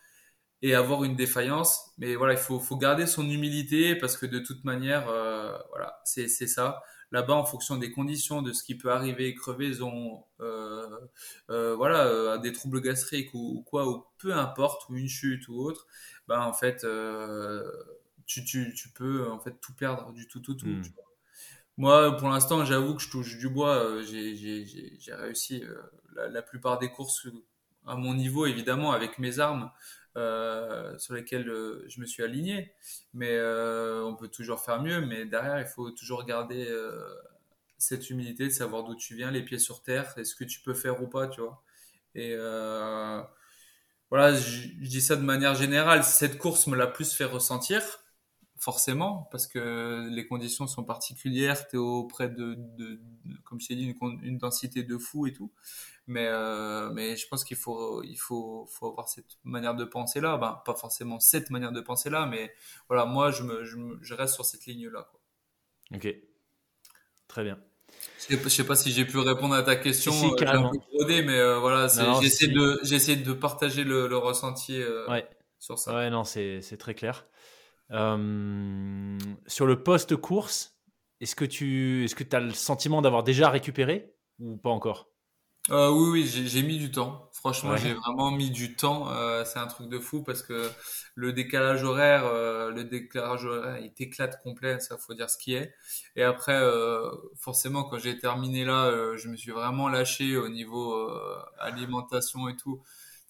et avoir une défaillance. Mais voilà, il faut, faut garder son humilité parce que de toute manière, euh, voilà, c'est, ça. Là-bas, en fonction des conditions, de ce qui peut arriver, crevaison, euh, euh, voilà, des troubles gastriques ou, ou quoi, ou peu importe, ou une chute ou autre, ben en fait, tu, tu, tu peux en fait tout perdre du tout, tout, tout. Hmm. vois. Moi, pour l'instant, j'avoue que je touche du bois. J'ai, réussi la, la plupart des courses à mon niveau, évidemment, avec mes armes euh, sur lesquelles euh, je me suis aligné. Mais euh, on peut toujours faire mieux. Mais derrière, il faut toujours garder cette humilité de savoir d'où tu viens, les pieds sur terre, et ce que tu peux faire ou pas, tu vois. Et voilà, je dis ça de manière générale. Cette course me l'a plus fait ressentir, forcément, parce que les conditions sont particulières. Tu es auprès de, de, de- comme je t'ai dit, une, densité de fou et tout. Mais, euh, mais je pense qu'il faut, il faut, faut avoir cette manière de penser là. Ben, pas forcément cette manière de penser là, mais voilà, moi, je, me, je, me- je reste sur cette ligne-là. quoi. Ok. Très bien. Je sais sais pas si j'ai pu répondre à ta question. Si, si, euh, un peu brodé, mais euh, voilà, j'essaie si. de, de partager le, le ressenti euh, Ouais. sur ça. Ouais, non, c'est c'est très clair. Euh, sur le post-course, est-ce que tu est-ce que as le sentiment d'avoir déjà récupéré ou pas encore? Euh, oui, oui, j'ai mis du temps. Franchement, Ouais. j'ai vraiment mis du temps. Euh, c'est un truc de fou parce que le décalage horaire, le décalage horaire, il t'éclate complet. Ça, faut dire ce qui est. Et après, forcément, quand j'ai terminé là, je me suis vraiment lâché au niveau alimentation et tout.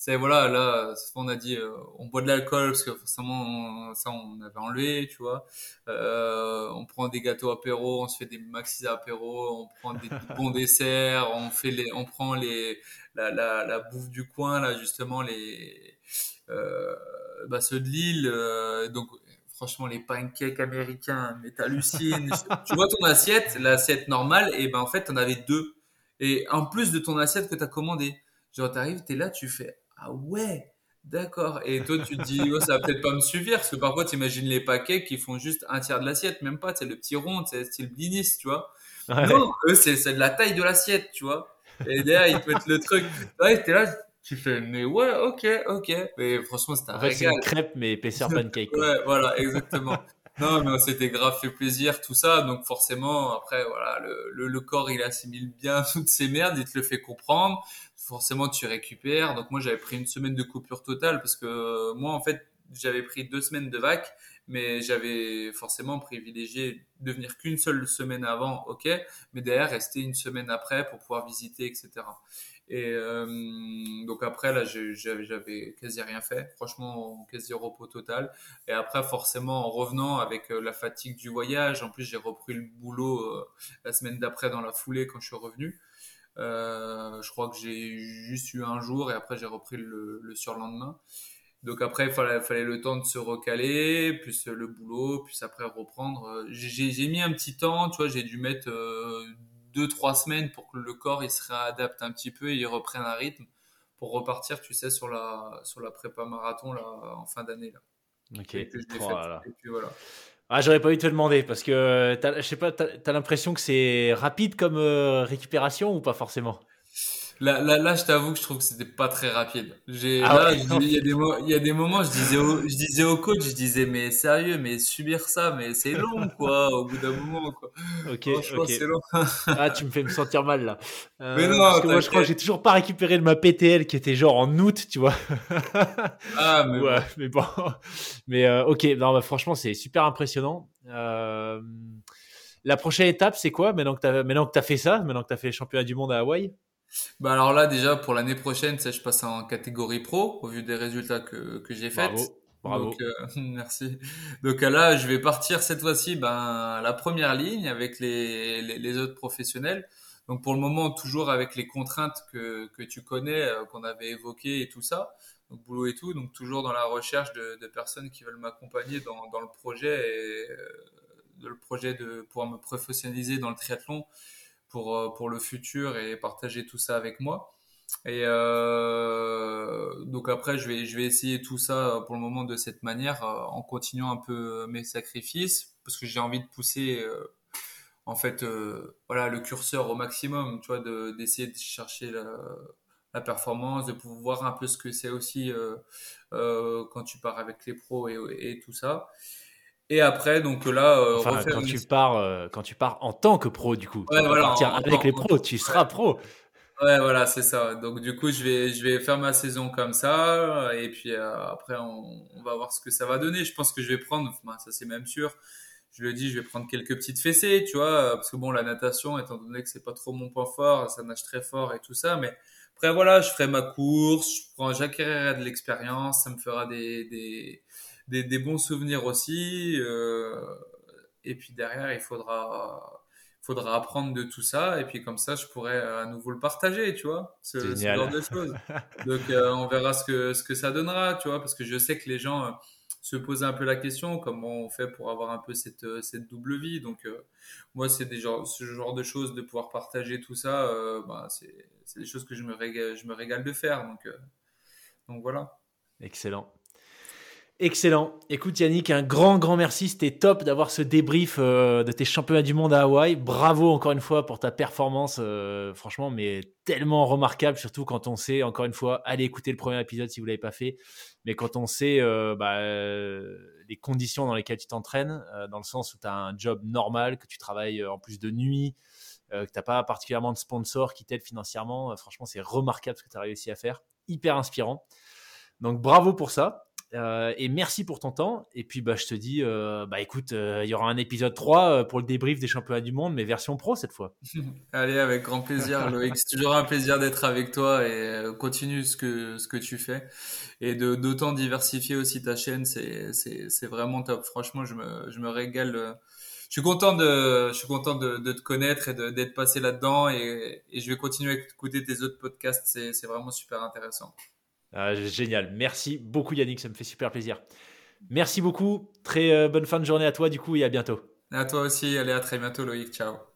C'est voilà, là, on a dit, euh, on boit de l'alcool parce que forcément, on- ça, on avait enlevé, tu vois. Euh, on prend des gâteaux apéro, on se fait des maxi apéro, on prend des bons desserts, on fait les, on prend les, la, la, la bouffe du coin là justement les, euh, bah ceux de Lille, euh, donc franchement les pancakes américains, mais t'hallucines. tu vois ton assiette, l'assiette normale, et ben en fait t'en avais deux, et en plus de ton assiette que t'as commandé, genre t'arrives, t'es là, tu fais ah ouais. D'accord. Et toi, tu te dis, oh, ça va peut-être pas me suffire, parce que parfois, tu imagines les paquets qui font juste un tiers de l'assiette, même pas, c'est le petit rond, c'est style blinis, tu vois. Ouais. Non, eux, c'est de la taille de l'assiette, tu vois. Et derrière, ils te mettent le truc. Ouais, t'es là, tu fais, mais ouais, ok, ok. Mais franchement, c'était un En fait, c'est une crêpe mais épaisseur pancake. quoi. Ouais, voilà, exactement. Non, mais on s'était grave fait plaisir, tout ça. Donc forcément, après, voilà, le, le, le corps, il assimile bien toutes ces merdes, il te le fait comprendre. Forcément, tu récupères. Donc moi, j'avais pris une semaine de coupure totale parce que euh, moi, en fait, j'avais pris deux semaines de vac, mais j'avais forcément privilégié de venir qu'une seule semaine avant, ok, mais derrière rester une semaine après pour pouvoir visiter, etc. Et euh, donc après là, j'avais quasi rien fait, franchement quasi repos total. Et après forcément en revenant avec euh, la fatigue du voyage, en plus j'ai repris le boulot la semaine d'après dans la foulée quand je suis revenu. Euh, je crois que j'ai juste eu un jour et après j'ai repris le, le surlendemain. Donc après, il fallait, fallait le temps de se recaler, plus le boulot, puis après reprendre. J'ai mis un petit temps, tu vois, j'ai dû mettre euh, deux, trois semaines pour que le corps il se réadapte un petit peu et il reprenne un rythme pour repartir, tu sais, sur la, sur la prépa marathon là, en fin d'année. Là. Ok. Et je l'ai Oh. Et puis voilà. Ah, j'aurais pas eu te demander parce que t'as- je sais pas, t'as as, l'impression que c'est rapide comme euh, récupération ou pas forcément? Là, là, là, je t'avoue que je trouve que c'était pas très rapide. J'ai, ah il y a des il y a des moments, je disais au, je disais au coach, je disais, mais sérieux, mais subir ça, mais c'est long, quoi, au bout d'un moment, quoi. Ok, long. ah, tu me fais me sentir mal, là. Euh, mais non, parce que moi, je crois que j'ai toujours pas récupéré de ma PTL qui était genre en août, tu vois. ah, mais ouais, bon. mais bon. Mais, euh, ok, non, bah, franchement, c'est super impressionnant. Euh, la prochaine étape, c'est quoi maintenant que tu as, as fait ça, maintenant que tu as fait le championnat du monde à Hawaï? Bah alors là déjà pour l'année prochaine, je passe en catégorie pro au vu des résultats que, que j'ai faits. Bravo. Bravo. Donc, euh, merci. Donc là, je vais partir cette fois-ci ben, la première ligne avec les, les, les, autres professionnels. Donc pour le moment, toujours avec les contraintes que, que tu connais, euh, qu'on avait évoquées et tout ça, donc boulot et tout. Donc toujours dans la recherche de, de personnes qui veulent m'accompagner dans, dans le projet et euh, le projet de pouvoir me professionnaliser dans le triathlon pour, euh, pour le futur et partager tout ça avec moi. Et euh, donc après, je vais, je vais essayer tout ça pour le moment de cette manière, euh, en continuant un peu mes sacrifices, parce que j'ai envie de pousser, en fait, voilà, le curseur au maximum, tu vois, d'essayer de, chercher la, performance, de pouvoir voir un peu ce que c'est aussi quand tu pars avec les pros et tout ça. Et après, donc là, euh, quand tu pars, euh, quand tu pars en tant que pro, du coup, ouais, voilà, avec les pros, tu seras pro. Ouais, voilà, c'est ça. Donc du coup, je vais, je vais faire ma saison comme ça, et puis euh, après, on, on, va voir ce que ça va donner. Je pense que je vais prendre, enfin, ça c'est même sûr. Je le dis, je vais prendre quelques petites fessées, tu vois, parce que bon, la natation, étant donné que c'est pas trop mon point fort, ça nage très fort et tout ça, mais après voilà, je ferai ma course, je prends, j'acquérirai de l'expérience, ça me fera des, des des, des bons souvenirs aussi. Euh, et puis derrière, il faudra faudra apprendre de tout ça et puis comme ça je pourrais à nouveau le partager tu vois ce, genre de choses. Donc euh, on verra ce que ce que ça donnera tu vois parce que je sais que les gens euh, se posent un peu la question comment on fait pour avoir un peu cette cette double vie. Donc moi c'est des ce genre de choses de pouvoir partager tout ça bah, c'est c'est des choses que je me régale, je me régale de faire. Donc donc voilà. Excellent Excellent. Écoute Yannick, un grand, grand merci. C'était top d'avoir ce débrief euh, de tes championnats du monde à Hawaï. Bravo encore une fois pour ta performance, euh, franchement, mais tellement remarquable, surtout quand on sait, encore une fois, allez écouter le premier épisode si vous l'avez pas fait, mais quand on sait euh, bah, les conditions dans lesquelles tu t'entraînes, dans le sens où tu as un job normal, que tu travailles en plus de nuit, que tu n'as pas particulièrement de sponsor qui t'aide financièrement, franchement, c'est remarquable ce que tu as réussi à faire. Hyper inspirant. Donc bravo pour ça. Euh, et merci pour ton temps. Et puis, bah, je te dis, euh, bah, écoute, euh, il y aura un épisode 3 pour le débrief des championnats du monde, mais version pro cette fois. Allez, avec grand plaisir, Loïc. C'est toujours un plaisir d'être avec toi et continue ce que, ce que tu fais. Et de, d'autant diversifier aussi ta chaîne, c'est, c'est, c'est vraiment top. Franchement, je me, je me régale. Je suis content de, je suis content de, de te connaître et de, d'être passé là-dedans et, et je vais continuer à écouter tes autres podcasts. C'est, c'est vraiment super intéressant. Ah, génial. Merci beaucoup Yannick, ça me fait super plaisir. Merci beaucoup. Très euh, bonne fin de journée à toi du coup et à bientôt. À toi aussi. Allez, à très bientôt Loïc. Ciao.